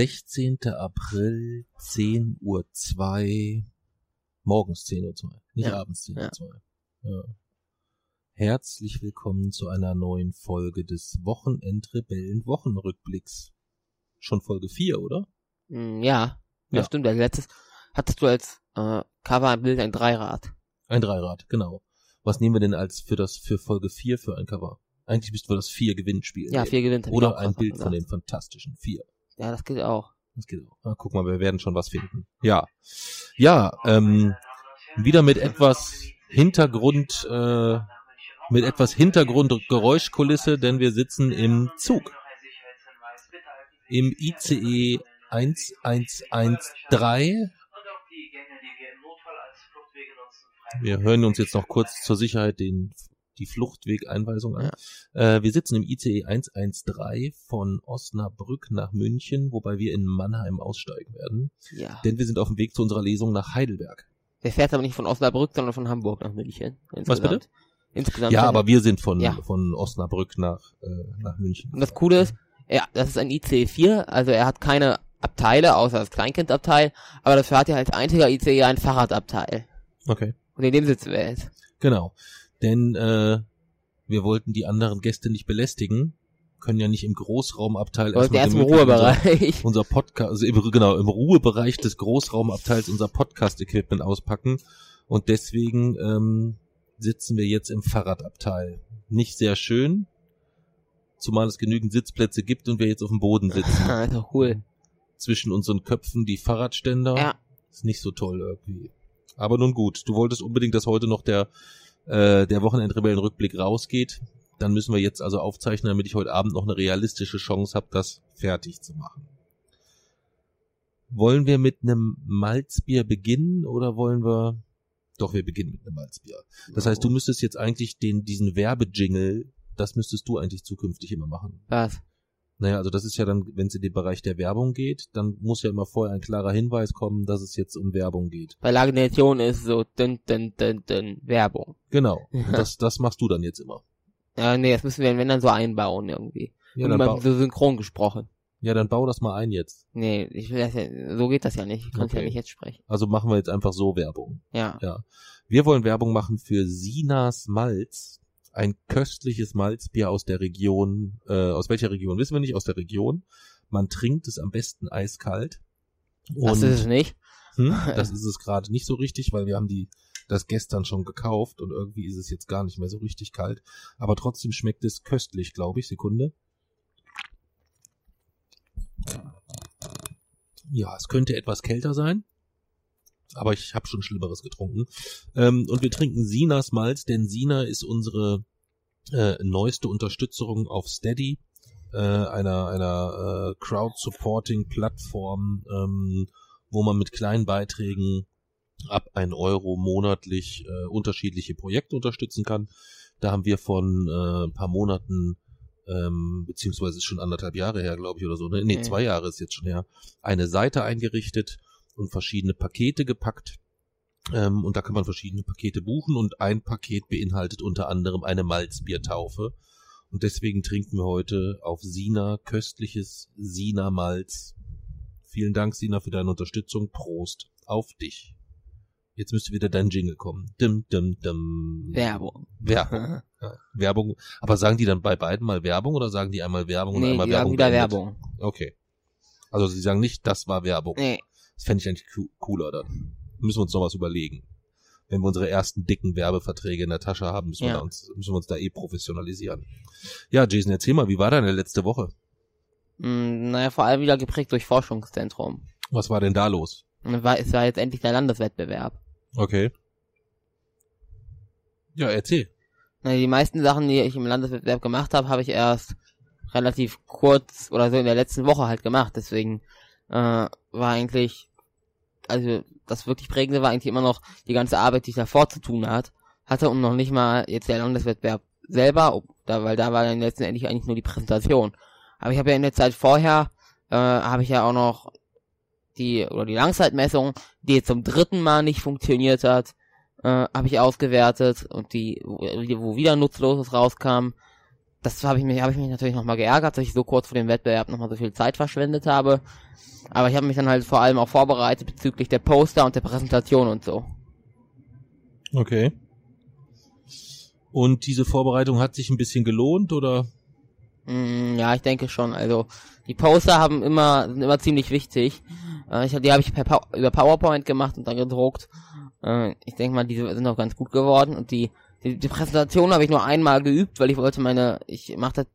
Sechzehnter April, zehn Uhr, zwei, morgens zehn Uhr, zwei, nicht Ja. abends zehn Ja. Uhr. zwei. Ja. Herzlich willkommen zu einer neuen Folge des Wochenendrebellen Wochenrückblicks. Schon Folge vier, oder? Mm, Ja, ja, Ja. stimmt. Als letztes hattest du als äh, Cover ein Bild ein Dreirad. Ein Dreirad, genau. Was nehmen wir denn als für das für Folge vier für ein Cover? Eigentlich müssten wir das vier Gewinnspiel Ja, vier ich Oder ein Bild von den fantastischen vier. Ja, das geht auch. Das geht auch. Ah, guck mal, wir werden schon was finden. Ja. Ja, ähm, wieder mit etwas Hintergrund, äh, mit etwas Hintergrundgeräuschkulisse, denn wir sitzen im Zug. Im ICE 1113. Wir hören uns jetzt noch kurz zur Sicherheit den, die Fluchtwegeinweisung an. Äh, wir sitzen im ICE 113 von Osnabrück nach München, wobei wir in Mannheim aussteigen werden. Ja. Denn wir sind auf dem Weg zu unserer Lesung nach Heidelberg. Der fährt aber nicht von Osnabrück, sondern von Hamburg nach München. Was bitte? Insgesamt. Insgesamt. Ja, aber wir sind von, Ja. von Osnabrück nach, äh, nach München. Und das Coole ist, ja, das ist ein IC4, also er hat keine Abteile, außer das Kleinkindabteil, aber dafür hat er als einziger ICE ein Fahrradabteil. Okay, Und in dem sitzen wir jetzt. genau. Denn äh, wir wollten die anderen Gäste nicht belästigen, können ja nicht im Großraumabteil wollten erst im gemütlich unser- Ruhebereich. unser Podcast, also im, genau, im Ruhebereich des Großraumabteils unser Podcast-Equipment auspacken. Und deswegen ähm, sitzen wir jetzt im Fahrradabteil. Nicht sehr schön, zumal es genügend Sitzplätze gibt und wir jetzt auf dem Boden sitzen. Ah, ist doch cool. Zwischen unseren Köpfen die Fahrradständer. Ja. Ist nicht so toll irgendwie. Aber nun gut, du wolltest unbedingt, dass heute noch der, äh, der Wochenendrebellenrückblick rausgeht. Dann müssen wir jetzt also aufzeichnen, damit ich heute Abend noch eine realistische Chance habe, das fertig zu machen. Wollen wir mit einem Malzbier beginnen oder wollen wir... Doch, wir beginnen mit einem Malzbier. Das heißt, du müsstest jetzt eigentlich den, diesen Werbejingle, das müsstest du eigentlich zukünftig immer machen. Was? Naja, also das ist ja dann, wenn es in den Bereich der Werbung geht, dann muss ja immer vorher ein klarer Hinweis kommen, dass es jetzt um Werbung geht. Bei Lagination ist so dünn, dünn, dünn, dünn, Werbung. Genau. Und das, das machst du dann jetzt immer. Ja, nee, das müssen wir, wenn dann so einbauen irgendwie. Ja, Und dann, so synchron gesprochen. ja, dann bau das mal ein jetzt. Nee, ich will das ja, so geht das ja nicht. Ich kann Okay. ja nicht jetzt sprechen. Also machen wir jetzt einfach so Werbung. Ja. Ja. Wir wollen Werbung machen für Sinas Malz. Ein köstliches Malzbier aus der Region, äh, aus welcher Region wissen wir nicht, aus der Region. Man trinkt es am besten eiskalt. Das ist es nicht. Hm, das ist es gerade nicht so richtig, weil wir haben die das gestern schon gekauft und irgendwie ist es jetzt gar nicht mehr so richtig kalt. Aber trotzdem schmeckt es köstlich, glaube ich. Sekunde. Ja, es könnte etwas kälter sein. Aber ich habe schon Schlimmeres getrunken. Ähm, und wir trinken Sinas Malz, denn Sina ist unsere äh, neueste Unterstützung auf Steady, äh, einer, einer äh, Crowd-Supporting-Plattform, ähm, wo man mit kleinen Beiträgen ab ein Euro monatlich äh, unterschiedliche Projekte unterstützen kann. Da haben wir von äh, ein paar Monaten, ähm, beziehungsweise ist schon anderthalb Jahre her, glaube ich, oder so, ne? Nee, Okay. zwei Jahre ist jetzt schon her, eine Seite eingerichtet und verschiedene Pakete gepackt. Ähm, und da kann man verschiedene Pakete buchen und ein Paket beinhaltet unter anderem eine Malzbiertaufe. Und deswegen trinken wir heute auf Sina köstliches Sina Malz. Vielen Dank, Sina, für deine Unterstützung. Prost auf dich. Jetzt müsste wieder dein Jingle kommen. Dim, dim, dim. Werbung. Werbung. Ja, Werbung. Aber sagen die dann bei beiden mal Werbung oder sagen die einmal Werbung und nee, einmal die sagen Werbung? wieder beendet? Werbung. Okay. Also sie sagen nicht, das war Werbung. Nee. Das fände ich eigentlich coo- cooler dann. Müssen wir uns noch was überlegen. Wenn wir unsere ersten dicken Werbeverträge in der Tasche haben, müssen, wir, Ja. da uns, müssen wir uns da eh professionalisieren. Ja, Jason, erzähl mal, wie war deine letzte Woche? Mm, naja, vor allem wieder geprägt durch Forschungszentrum. Was war denn da los? War, es war jetzt endlich der Landeswettbewerb. Okay. Ja, erzähl. Die meisten Sachen, die ich im Landeswettbewerb gemacht habe, habe ich erst relativ kurz oder so in der letzten Woche halt gemacht. Deswegen äh, war eigentlich, also das wirklich prägende war eigentlich immer noch die ganze Arbeit, die ich davor zu tun hat, hatte und noch nicht mal jetzt der Landeswettbewerb selber, da, weil da war dann letztendlich eigentlich nur die Präsentation. Aber ich habe ja in der Zeit vorher, äh, habe ich ja auch noch die, oder die Langzeitmessung, die jetzt zum dritten Mal nicht funktioniert hat, äh, habe ich ausgewertet und die, wo, wo wieder Nutzloses rauskam, das habe ich mich, habe ich mich natürlich nochmal geärgert, dass ich so kurz vor dem Wettbewerb nochmal so viel Zeit verschwendet habe. Aber ich habe mich dann halt vor allem auch vorbereitet bezüglich der Poster und der Präsentation und so. Okay. Und diese Vorbereitung hat sich ein bisschen gelohnt oder? Mm, ja, ich denke schon. Also die Poster haben immer sind immer ziemlich wichtig. Äh, ich, die habe ich per, über PowerPoint gemacht und dann gedruckt. Äh, ich denke mal, die sind auch ganz gut geworden und die die, die Präsentation habe ich nur einmal geübt, weil ich wollte meine, ich machte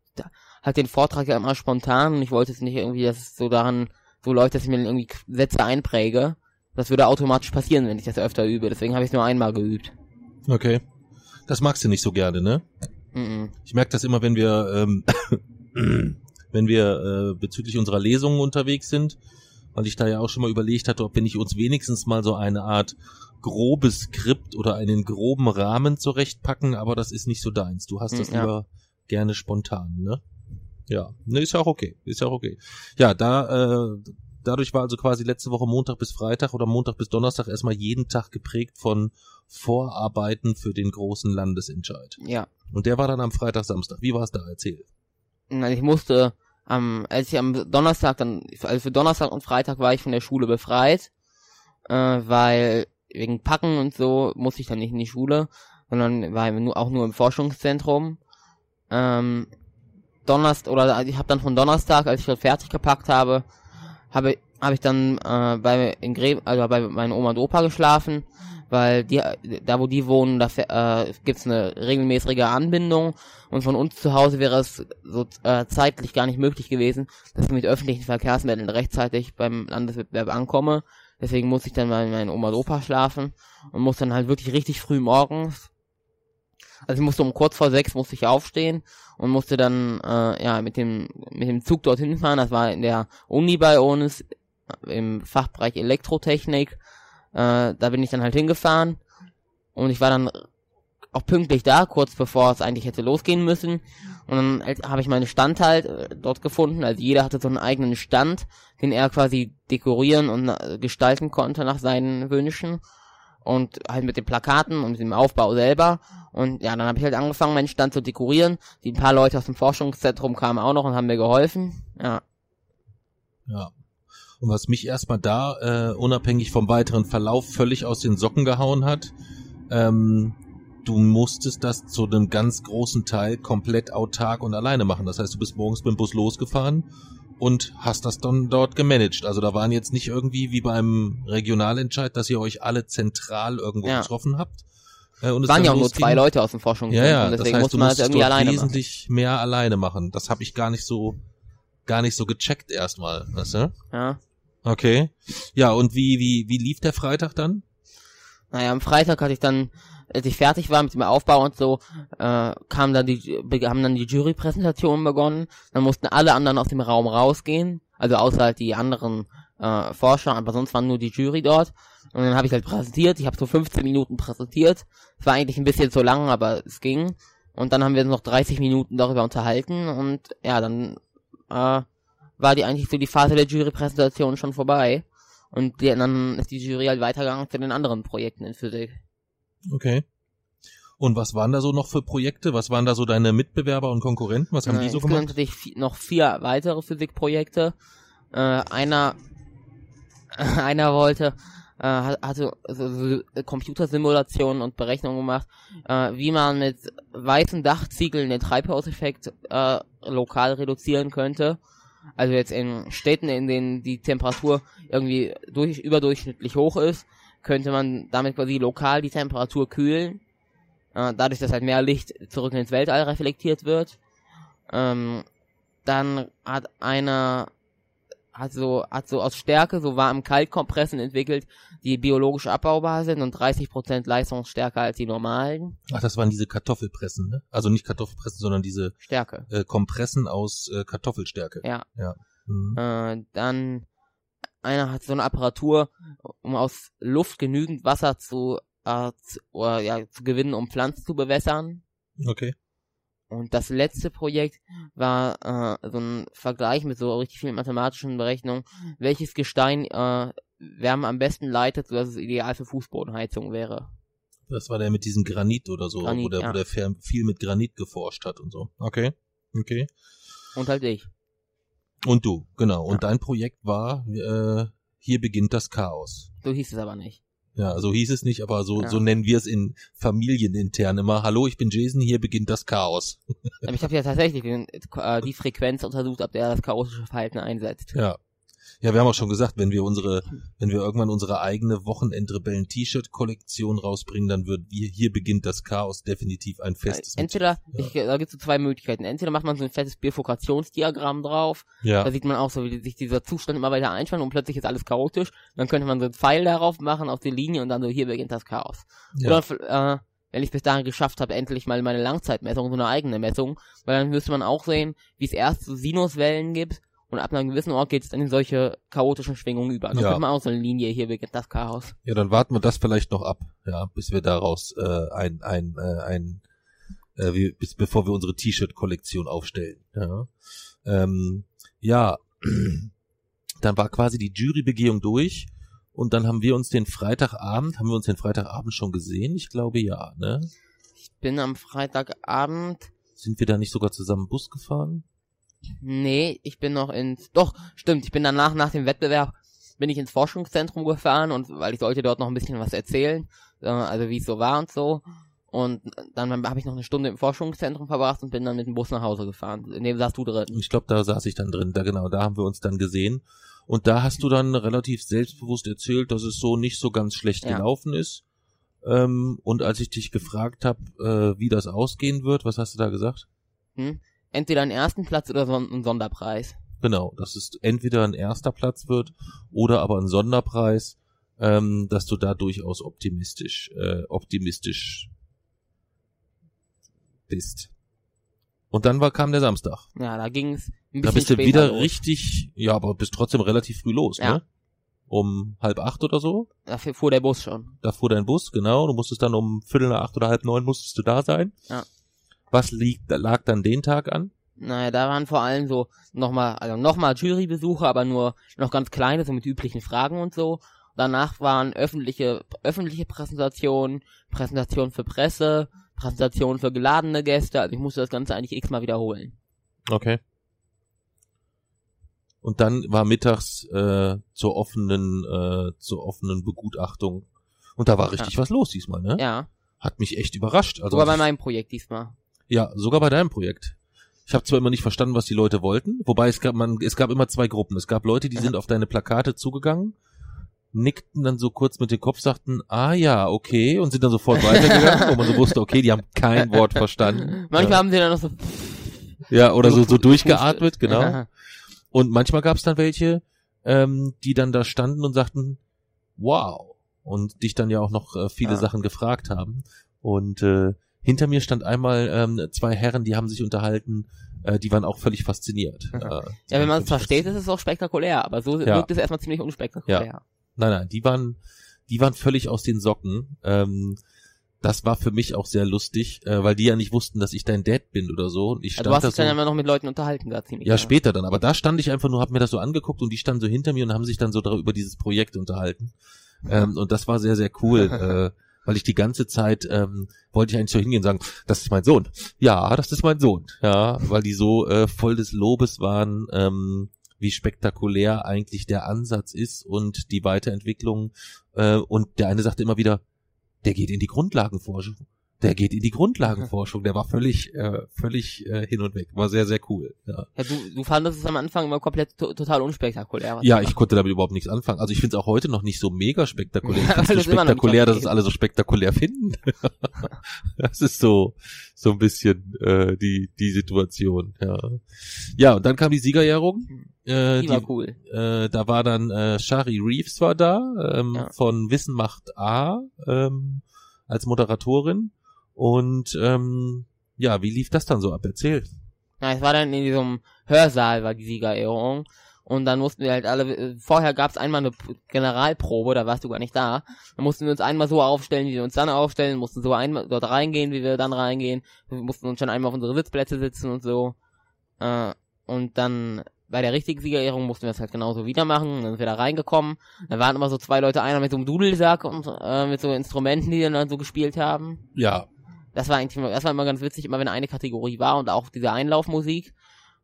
halt den Vortrag ja immer spontan und ich wollte es nicht irgendwie, dass es so daran so läuft, dass ich mir irgendwie Sätze einpräge. Das würde automatisch passieren, wenn ich das öfter übe. Deswegen habe ich es nur einmal geübt. Okay. Das magst du nicht so gerne, ne? Mm -mm. Ich merke das immer, wenn wir, ähm, wenn wir äh, bezüglich unserer Lesungen unterwegs sind, weil ich da ja auch schon mal überlegt hatte, ob wir nicht uns wenigstens mal so eine Art grobes Skript oder einen groben Rahmen zurechtpacken, aber das ist nicht so deins. Du hast hm, das ja. lieber gerne spontan, ne? Ja, ne, ist ja auch okay, ist ja auch okay. Ja, da, äh, dadurch war also quasi letzte Woche Montag bis Freitag oder Montag bis Donnerstag erstmal jeden Tag geprägt von Vorarbeiten für den großen Landesentscheid. Ja. Und der war dann am Freitag, Samstag. Wie war es da? Erzähl. Ich musste am, als ich am Donnerstag dann, also für Donnerstag und Freitag war ich von der Schule befreit, äh, weil wegen Packen und so musste ich dann nicht in die Schule, sondern war nur, auch nur im Forschungszentrum. Ähm, Donnerstag oder ich habe dann von Donnerstag, als ich dort fertig gepackt habe, habe habe ich dann äh, bei in Gre also bei meinen Oma und Opa geschlafen, weil die da wo die wohnen, da äh, gibt's eine regelmäßige Anbindung und von uns zu Hause wäre es so äh, zeitlich gar nicht möglich gewesen, dass ich mit öffentlichen Verkehrsmitteln rechtzeitig beim Landeswettbewerb ankomme. Deswegen musste ich dann bei meinen Oma und Opa schlafen und musste dann halt wirklich richtig früh morgens. Also ich musste um kurz vor sechs musste ich aufstehen und musste dann äh, ja mit dem mit dem Zug dorthin fahren. Das war in der Uni bei uns im Fachbereich Elektrotechnik. Äh, da bin ich dann halt hingefahren und ich war dann auch pünktlich da, kurz bevor es eigentlich hätte losgehen müssen. Und dann habe ich meinen Stand halt äh, dort gefunden. Also jeder hatte so einen eigenen Stand, den er quasi dekorieren und äh, gestalten konnte nach seinen Wünschen. Und halt mit den Plakaten und dem Aufbau selber. Und ja, dann habe ich halt angefangen, meinen Stand zu dekorieren. Die paar Leute aus dem Forschungszentrum kamen auch noch und haben mir geholfen. Ja. Ja. Und was mich erstmal da, äh, unabhängig vom weiteren Verlauf, völlig aus den Socken gehauen hat, ähm, du musstest das zu einem ganz großen Teil komplett autark und alleine machen. Das heißt, du bist morgens mit dem Bus losgefahren und hast das dann dort gemanagt. Also da waren jetzt nicht irgendwie wie beim Regionalentscheid, dass ihr euch alle zentral irgendwo ja. getroffen habt. Äh, und es waren ja auch nur zwei Leute aus dem Forschungszentrum, ja, ja, deswegen das heißt, muss man das irgendwie alleine wesentlich machen. mehr alleine machen. Das habe ich gar nicht so gar nicht so gecheckt erstmal, weißt du? Ja. Okay. Ja, und wie wie wie lief der Freitag dann? Naja, am Freitag hatte ich dann als ich fertig war mit dem Aufbau und so, äh, kam dann die, haben dann die Jurypräsentationen begonnen. Dann mussten alle anderen aus dem Raum rausgehen, also außer halt die anderen äh, Forscher, aber sonst waren nur die Jury dort. Und dann habe ich halt präsentiert. Ich habe so 15 Minuten präsentiert. Es war eigentlich ein bisschen zu lang, aber es ging. Und dann haben wir noch 30 Minuten darüber unterhalten und ja, dann äh, war die eigentlich so die Phase der Jurypräsentation schon vorbei. Und die, dann ist die Jury halt weitergegangen zu den anderen Projekten in Physik. Okay. Und was waren da so noch für Projekte? Was waren da so deine Mitbewerber und Konkurrenten? Was haben äh, die so gemacht? hatte ich noch vier weitere Physikprojekte. Äh, einer, einer wollte, äh, hatte so, so Computersimulationen und Berechnungen gemacht, äh, wie man mit weißen Dachziegeln den Treibhauseffekt äh, lokal reduzieren könnte. Also jetzt in Städten, in denen die Temperatur irgendwie durch, überdurchschnittlich hoch ist, könnte man damit quasi lokal die Temperatur kühlen. Äh, dadurch, dass halt mehr Licht zurück ins Weltall reflektiert wird. Ähm, dann hat einer hat so, hat so aus Stärke so warm Kaltkompressen entwickelt, die biologisch abbaubar sind und 30% leistungsstärker als die normalen. Ach, das waren diese Kartoffelpressen, ne? Also nicht Kartoffelpressen, sondern diese Stärke. äh, Kompressen aus äh, Kartoffelstärke. Ja. Ja. Mhm. Äh, dann einer hat so eine Apparatur, um aus Luft genügend Wasser zu, äh, zu, oder, ja, zu gewinnen, um Pflanzen zu bewässern. Okay. Und das letzte Projekt war äh, so ein Vergleich mit so richtig vielen mathematischen Berechnungen, welches Gestein äh, Wärme am besten leitet, sodass es ideal für Fußbodenheizung wäre. Das war der mit diesem Granit oder so, Granit, wo der, ja. wo der viel mit Granit geforscht hat und so. Okay. Okay. Und halt ich. Und du, genau. Und Ja. dein Projekt war, äh, hier beginnt das Chaos. So hieß es aber nicht. Ja, so hieß es nicht, aber so, Ja. so nennen wir es in Familienintern immer. Hallo, ich bin Jason, hier beginnt das Chaos. Ich habe ja tatsächlich äh, die Frequenz untersucht, ab der das chaotische Verhalten einsetzt. Ja. Ja, wir haben auch schon gesagt, wenn wir unsere, wenn wir irgendwann unsere eigene Wochenendrebellen-T-Shirt-Kollektion rausbringen, dann wird wir, hier beginnt das Chaos definitiv ein festes Entweder, ich, da gibt es so zwei Möglichkeiten. Entweder macht man so ein fettes Bifurkationsdiagramm drauf, Ja. da sieht man auch so, wie sich dieser Zustand immer weiter einspannt und plötzlich ist alles chaotisch. Dann könnte man so einen Pfeil darauf machen auf die Linie und dann so, hier beginnt das Chaos. ja. Oder, äh, wenn ich bis dahin geschafft habe, endlich mal meine Langzeitmessung, so eine eigene Messung, weil dann müsste man auch sehen, wie es erst so Sinuswellen gibt und ab einem gewissen Ort geht es dann in solche chaotischen Schwingungen über. Dann Ja. könnte man auch so eine Linie, hier beginnt das Chaos. Ja, dann warten wir das vielleicht noch ab, ja, bis wir daraus äh, ein, ein, äh, ein äh, wie, bis bevor wir unsere T-Shirt-Kollektion aufstellen. Ja. Ähm, ja, dann war quasi die Jurybegehung durch und dann haben wir uns den Freitagabend, haben wir uns den Freitagabend schon gesehen? Ich glaube ja, ne? Ich bin am Freitagabend Sind wir da nicht sogar zusammen Bus gefahren? Nee, ich bin noch ins. Doch, stimmt, ich bin danach, nach dem Wettbewerb, bin ich ins Forschungszentrum gefahren und weil ich sollte dort noch ein bisschen was erzählen, äh, also wie es so war und so. Und dann habe ich noch eine Stunde im Forschungszentrum verbracht und bin dann mit dem Bus nach Hause gefahren. In dem saß du drin. Ich glaube, da saß ich dann drin. Da genau, da haben wir uns dann gesehen. Und da hast du dann relativ selbstbewusst erzählt, dass es so nicht so ganz schlecht Ja. gelaufen ist. Ähm, und als ich dich gefragt habe, äh, wie das ausgehen wird, was hast du da gesagt? Hm? Entweder einen ersten Platz oder so einen Sonderpreis. Genau, dass es entweder ein erster Platz wird oder aber ein Sonderpreis, ähm, dass du da durchaus optimistisch, äh, optimistisch bist. Und dann war, kam der Samstag. Ja, da ging es ein bisschen Da bist du wieder los. richtig, ja, aber bist trotzdem relativ früh los, Ja. ne? Um halb acht oder so. Dafür fuhr der Bus schon. Da fuhr dein Bus, genau. Du musstest dann um Viertel nach acht oder halb neun musstest du da sein. Ja. Was liegt, lag dann den Tag an? Naja, da waren vor allem so nochmal, also nochmal Jurybesuche, aber nur noch ganz kleine, so mit üblichen Fragen und so. Danach waren öffentliche, öffentliche Präsentationen, Präsentationen für Presse, Präsentationen für geladene Gäste. Also ich musste das Ganze eigentlich x-mal wiederholen. Okay. Und dann war mittags äh, zur offenen, äh, zur offenen Begutachtung. Und da war richtig was los diesmal, ne? Ja, Hat mich echt überrascht. Also sogar bei meinem Projekt diesmal. Ja, sogar bei deinem Projekt. Ich habe zwar immer nicht verstanden, was die Leute wollten, wobei es gab man es gab immer zwei Gruppen. Es gab Leute, die sind auf deine Plakate zugegangen, nickten dann so kurz mit dem Kopf, sagten, ah ja, okay, und sind dann sofort weitergegangen, wo man so wusste, okay, die haben kein Wort verstanden. Manchmal ja. haben sie dann noch so, ja, oder so, so durchgeatmet, genau. Ja. Und manchmal gab es dann welche, ähm, die dann da standen und sagten, wow. Und dich dann ja auch noch äh, viele Ja. Sachen gefragt haben. Und äh, hinter mir stand einmal ähm, zwei Herren, die haben sich unterhalten, äh, die waren auch völlig fasziniert. Mhm. Äh, Ja, wenn man es versteht, ist es auch spektakulär, aber so Ja. wirkt es erstmal ziemlich unspektakulär. Nein, nein, die waren, die waren völlig aus den Socken. Ähm, das war für mich auch sehr lustig, äh, weil die ja nicht wussten, dass ich dein Dad bin oder so. Und ich Ja, stand du hast da dich so, dann immer noch mit Leuten unterhalten, da ziemlich. Ja, lange. später dann. Aber da stand ich einfach nur, hab mir das so angeguckt und die standen so hinter mir und haben sich dann so darüber- über dieses Projekt unterhalten. Ähm, und das war sehr, sehr cool, äh, weil ich die ganze Zeit ähm, wollte ich eigentlich so hingehen und sagen, das ist mein Sohn. Ja, das ist mein Sohn. Ja, weil die so äh, voll des Lobes waren, ähm, wie spektakulär eigentlich der Ansatz ist und die Weiterentwicklung. Äh, und der eine sagte immer wieder, der geht in die Grundlagenforschung. Der geht in die Grundlagenforschung. Der war völlig, äh, völlig äh, hin und weg. War sehr, sehr cool. Ja. Ja, du, du fandest es am Anfang immer komplett to total unspektakulär. Ja, ich konnte damit überhaupt nichts anfangen. Also ich finde es auch heute noch nicht so mega spektakulär. Ich finde es nicht spektakulär, dass es alle so spektakulär finden. das ist so so ein bisschen äh, die die Situation. Ja, ja und dann kam die Siegerehrung Äh, Die, die, war cool. äh, da war dann äh, Shari Reeves war da ähm, Ja. von Wissen macht A ähm, als Moderatorin und ähm, ja, wie lief das dann so ab? Erzähl. Ja, es war dann in diesem Hörsaal war die Siegerehrung. Und dann mussten wir halt alle, äh, vorher gab es einmal eine Generalprobe, da warst du gar nicht da. Dann mussten wir uns einmal so aufstellen, wie wir uns dann aufstellen, mussten so einmal dort reingehen, wie wir dann reingehen. Wir mussten uns schon einmal auf unsere Sitzplätze sitzen und so. Äh, und dann bei der richtigen Siegerehrung mussten wir es halt genauso wieder machen. Dann sind wir da reingekommen. Da waren immer so zwei Leute, einer mit so einem Dudelsack und äh, mit so Instrumenten, die dann so gespielt haben. Ja, Das war eigentlich immer, das war immer ganz witzig, immer wenn eine Kategorie war und auch diese Einlaufmusik.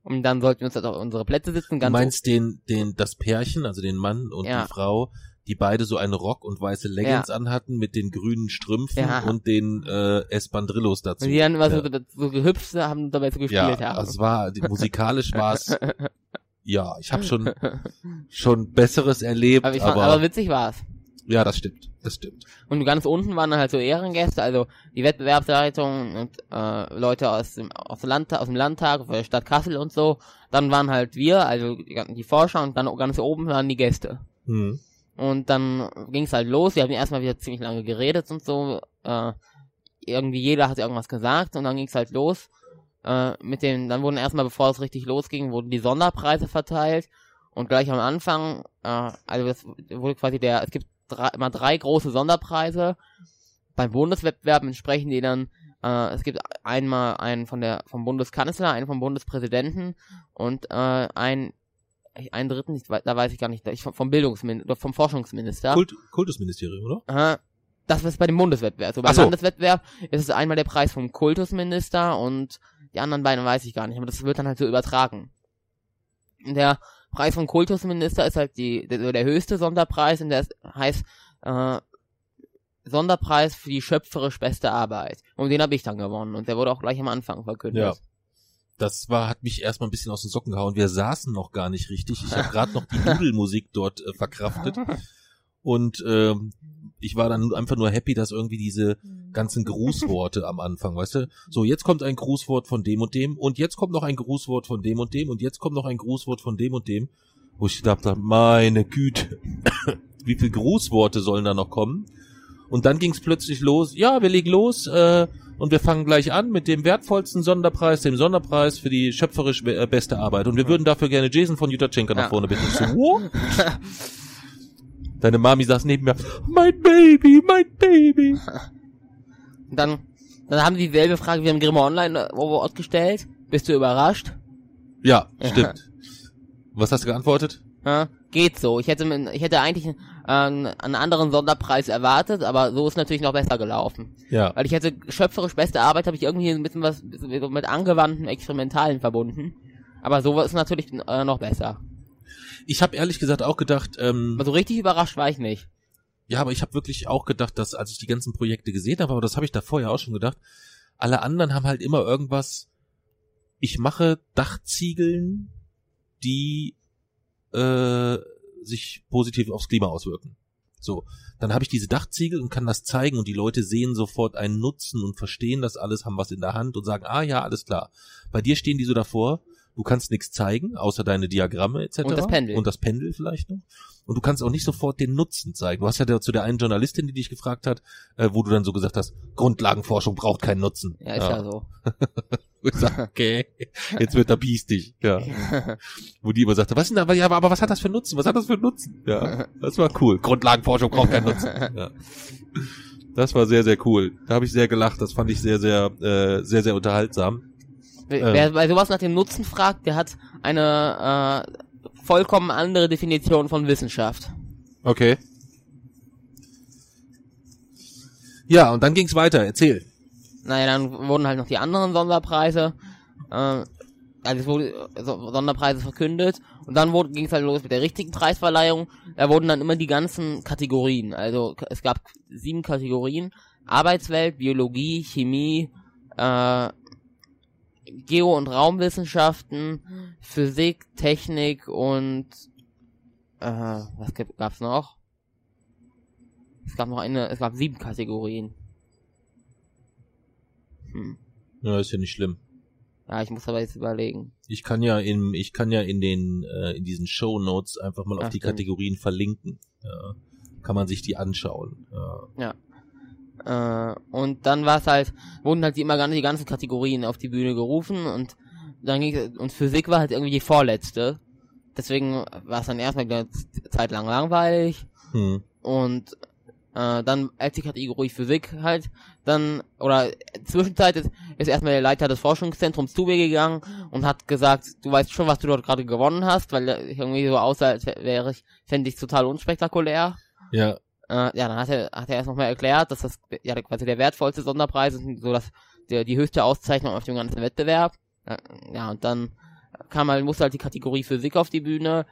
Und dann sollten wir uns halt auf unsere Plätze sitzen, du ganz meinst den den das Pärchen, also den Mann und Ja. die Frau, die beide so einen Rock und weiße Leggings anhatten mit den grünen Strümpfen Ja. und den äh, Espandrillos dazu. Und die dann immer ja. so, so gehüpft haben dabei so gespielt ja, also es war musikalisch war es ja, ich habe schon schon besseres erlebt, aber, ich aber, fand, aber witzig war's. Ja, das stimmt, das stimmt. Und ganz unten waren dann halt so Ehrengäste, also die Wettbewerbsleitung und äh, Leute aus dem, aus, dem Landtag, aus dem Landtag, von der Stadt Kassel und so. Dann waren halt wir, also die, Forscher und dann ganz oben waren die Gäste. Hm. Und dann ging's halt los. Wir haben erstmal wieder ziemlich lange geredet und so. Äh, irgendwie jeder hat irgendwas gesagt und dann ging's halt los. Äh, mit den, dann wurden erstmal, bevor es richtig losging, wurden die Sonderpreise verteilt. Und gleich am Anfang, äh, also es wurde quasi der, es gibt drei, immer drei große Sonderpreise. Beim Bundeswettbewerb entsprechen die dann, äh, es gibt einmal einen von der, vom Bundeskanzler, einen vom Bundespräsidenten und äh, einen, einen dritten, ich, da weiß ich gar nicht, ich, vom Bildungsminister, vom Forschungsminister. Kult, Kultusministerium, oder? Aha. Das ist bei dem Bundeswettbewerb. So, beim so. Landeswettbewerb ist es einmal der Preis vom Kultusminister und die anderen beiden weiß ich gar nicht, aber das wird dann halt so übertragen. Der Preis vom Kultusminister ist halt die, der, der höchste Sonderpreis und der ist, heißt äh, Sonderpreis für die schöpferisch beste Arbeit. Und den habe ich dann gewonnen und der wurde auch gleich am Anfang verkündet. Ja. Das war, hat mich erstmal ein bisschen aus den Socken gehauen. Wir saßen noch gar nicht richtig. Ich habe gerade noch die Nudelmusik dort äh, verkraftet. Und ähm, ich war dann einfach nur happy, dass irgendwie diese ganzen Grußworte am Anfang, weißt du? So, jetzt kommt ein Grußwort von dem und dem und jetzt kommt noch ein Grußwort von dem und dem und jetzt kommt noch ein Grußwort von dem und dem. Wo ich dachte, meine Güte, wie viele Grußworte sollen da noch kommen? Und dann ging es plötzlich los, ja, wir legen los äh, und wir fangen gleich an mit dem wertvollsten Sonderpreis, dem Sonderpreis für die schöpferisch äh, beste Arbeit. Und wir würden dafür gerne Jason von Jutachenko nach Ja. vorne bitten. So, what? Deine Mami saß neben mir, mein Baby, mein Baby. Dann, dann haben die dieselbe Frage wie im Grimme Online Award gestellt. Bist du überrascht? Ja, stimmt. Was hast du geantwortet? Ja, geht so. Ich hätte, ich hätte eigentlich äh, einen anderen Sonderpreis erwartet, aber so ist natürlich noch besser gelaufen. Ja. Weil ich hätte schöpferisch beste Arbeit, habe ich irgendwie ein bisschen was mit angewandten Experimentalen verbunden. Aber so ist natürlich äh, noch besser. Ich habe ehrlich gesagt auch gedacht, ähm, Aber so richtig überrascht war ich nicht. ja, aber ich habe wirklich auch gedacht, dass als ich die ganzen Projekte gesehen habe, aber das habe ich da vorher auch schon gedacht, alle anderen haben halt immer irgendwas, ich mache Dachziegeln, die äh, sich positiv aufs Klima auswirken. So, dann habe ich diese Dachziegel und kann das zeigen und die Leute sehen sofort einen Nutzen und verstehen das alles, haben was in der Hand und sagen, ah ja, alles klar. Bei dir stehen die so davor, du kannst nichts zeigen, außer deine Diagramme etc. Und das Pendel. Und das Pendel vielleicht noch. Und du kannst auch nicht sofort den Nutzen zeigen. Du hast ja der, zu der einen Journalistin, die dich gefragt hat, äh, wo du dann so gesagt hast, Grundlagenforschung braucht keinen Nutzen. Ja, ist ja, so. Ich sag, okay, jetzt wird er biestig. Ja. Wo die immer sagte, was denn da, ja, aber, aber was hat das für Nutzen? Was hat das für Nutzen? Ja, das war cool. Grundlagenforschung braucht keinen Nutzen. Ja. Das war sehr, sehr cool. Da habe ich sehr gelacht. Das fand ich sehr, sehr, äh, sehr, sehr unterhaltsam. Wer wer bei sowas nach dem Nutzen fragt, der hat eine äh, vollkommen andere Definition von Wissenschaft. Okay. Ja, und dann ging's weiter. Erzähl. Naja, dann wurden halt noch die anderen Sonderpreise, äh, also es wurde so, Sonderpreise verkündet und dann wurde ging es halt los mit der richtigen Preisverleihung. Da wurden dann immer die ganzen Kategorien, also es gab sieben Kategorien: Arbeitswelt, Biologie, Chemie, äh, Geo- und Raumwissenschaften, Physik, Technik und äh, was gab- gab's noch? Es gab noch eine, es gab sieben Kategorien. Hm. Ja, ist ja nicht schlimm. Ja, ich muss aber jetzt überlegen. Ich kann ja in, ich kann ja in den, äh, in diesen Show Notes einfach mal auf Ach, die stimmt. Kategorien verlinken. Ja. Kann man sich die anschauen. Ja. Äh, und dann war es halt, wurden halt die immer gar nicht die ganzen Kategorien auf die Bühne gerufen und dann ging und Physik war halt irgendwie die vorletzte. Deswegen war es dann erstmal eine Zeit lang langweilig Hm. und äh, dann als die Kategorie Physik halt dann oder Zwischenzeit ist, ist erstmal der Leiter des Forschungszentrums zu mir gegangen und hat gesagt, du weißt schon, was du dort gerade gewonnen hast, weil er irgendwie so aussah, als wäre ich, fände ich total unspektakulär. Ja. Äh, ja, dann hat er, hat er erst nochmal erklärt, dass das ja quasi der wertvollste Sonderpreis ist, so dass der, die höchste Auszeichnung auf dem ganzen Wettbewerb. Äh, Ja, und dann kam halt, musste halt die Kategorie Physik auf die Bühne.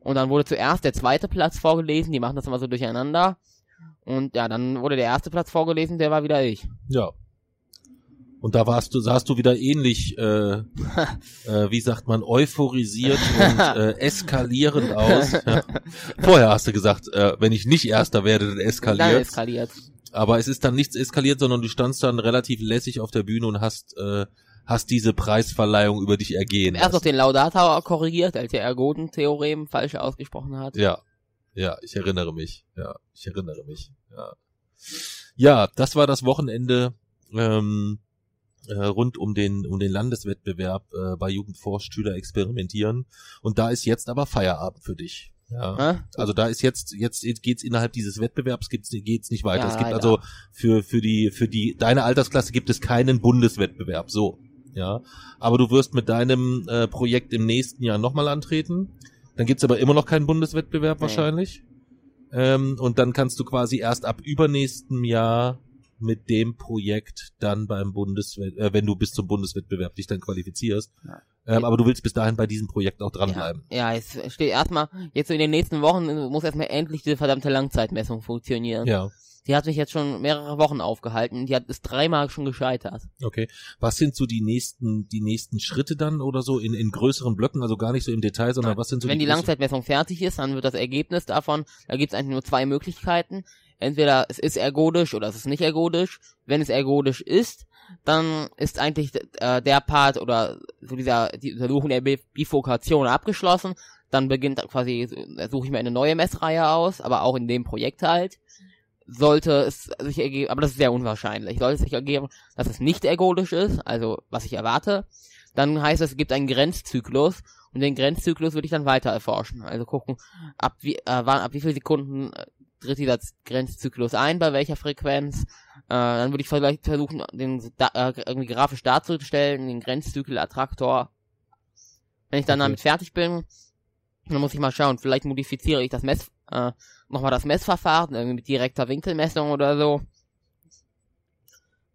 Und dann wurde zuerst der zweite Platz vorgelesen, die machen das immer so durcheinander. Und ja, dann wurde der erste Platz vorgelesen, der war wieder ich. Ja. Und da warst du, sahst du wieder ähnlich, äh, äh, wie sagt man, euphorisiert und äh, eskalierend aus. Ja. Vorher hast du gesagt, äh, wenn ich nicht Erster werde, dann Dann eskaliert. eskaliert. Aber es ist dann nichts eskaliert, sondern du standst dann relativ lässig auf der Bühne und hast, äh, hast diese Preisverleihung über dich ergehen Erst noch lassen. den Laudator korrigiert, als er Ergoden-Theorem falsch ausgesprochen hat. Ja, ja, ich erinnere mich. Ja, ich erinnere mich. Ja, ja das war das Wochenende ähm, äh, rund um den um den Landeswettbewerb äh, bei Jugendforscht Schüler experimentieren. Und da ist jetzt aber Feierabend für dich. Ja. Hä? Also da ist jetzt jetzt geht's innerhalb dieses Wettbewerbs geht's geht's nicht weiter. Ja, es gibt leider. also für für die für die deine Altersklasse gibt es keinen Bundeswettbewerb. So, ja. Aber du wirst mit deinem äh, Projekt im nächsten Jahr nochmal antreten. Dann gibt's aber immer noch keinen Bundeswettbewerb Nee. wahrscheinlich. Ähm, und dann kannst du quasi erst ab übernächstem Jahr mit dem Projekt dann beim Bundeswettbewerb, äh, wenn du bis zum Bundeswettbewerb dich dann qualifizierst. Ja. Ähm, aber du willst bis dahin bei diesem Projekt auch dranbleiben. Ja, jetzt steht erstmal, jetzt so in den nächsten Wochen muss erstmal endlich diese verdammte Langzeitmessung funktionieren. Ja. Die hat mich jetzt schon mehrere Wochen aufgehalten. Die hat ist dreimal schon gescheitert. Okay. Was sind so die nächsten, die nächsten Schritte dann oder so in, in größeren Blöcken, also gar nicht so im Detail, sondern was sind so Wenn die größeren- Langzeitmessung fertig ist, dann wird das Ergebnis davon, da gibt es eigentlich nur zwei Möglichkeiten. Entweder es ist ergodisch oder es ist nicht ergodisch. Wenn es ergodisch ist, dann ist eigentlich äh, der Part oder so dieser die Untersuchung der Bi- Bifurkation abgeschlossen. Dann beginnt quasi, äh, suche ich mir eine neue Messreihe aus, aber auch in dem Projekt halt. Sollte es sich ergeben, aber das ist sehr unwahrscheinlich, sollte es sich ergeben, dass es nicht ergodisch ist, also was ich erwarte, dann heißt es, es gibt einen Grenzzyklus und den Grenzzyklus würde ich dann weiter erforschen. Also gucken, ab wie, äh, wann, ab wie viel Sekunden äh, tritt dieser Grenzzyklus ein, bei welcher Frequenz. Äh, dann würde ich vielleicht versuchen, den da, äh, irgendwie grafisch darzustellen, den Grenzzykel-Attraktor. Wenn ich dann Okay. damit fertig bin, dann muss ich mal schauen, vielleicht modifiziere ich das Mess, äh, nochmal das Messverfahren, irgendwie mit direkter Winkelmessung oder so.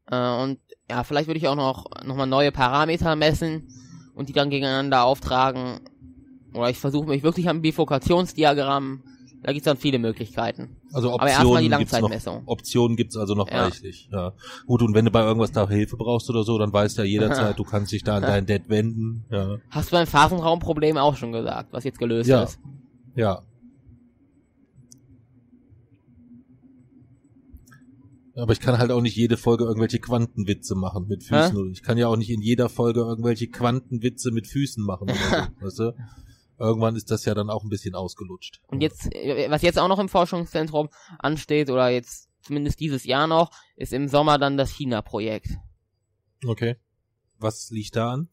Äh, und ja, vielleicht würde ich auch noch, noch mal neue Parameter messen und die dann gegeneinander auftragen. Oder ich versuche mich wirklich am Bifurkationsdiagramm. Da gibt's dann viele Möglichkeiten. Also Aber erstmal die Optionen gibt's noch, Langzeitmessung. Optionen gibt's also noch Ja. reichlich. Ja. Gut, und wenn du bei irgendwas da Hilfe brauchst oder so, dann weißt du ja jederzeit, du kannst dich da an dein Dad wenden. Ja. Hast du beim Phasenraumproblem auch schon gesagt, was jetzt gelöst Ja. ist? Ja. Aber ich kann halt auch nicht jede Folge irgendwelche Quantenwitze machen mit Füßen. oder Ich kann ja auch nicht in jeder Folge irgendwelche Quantenwitze mit Füßen machen. Oder so, weißt du? Irgendwann ist das ja dann auch ein bisschen ausgelutscht. Und jetzt, was jetzt auch noch im Forschungszentrum ansteht, oder jetzt zumindest dieses Jahr noch, ist im Sommer dann das China-Projekt. Okay. Was liegt da an?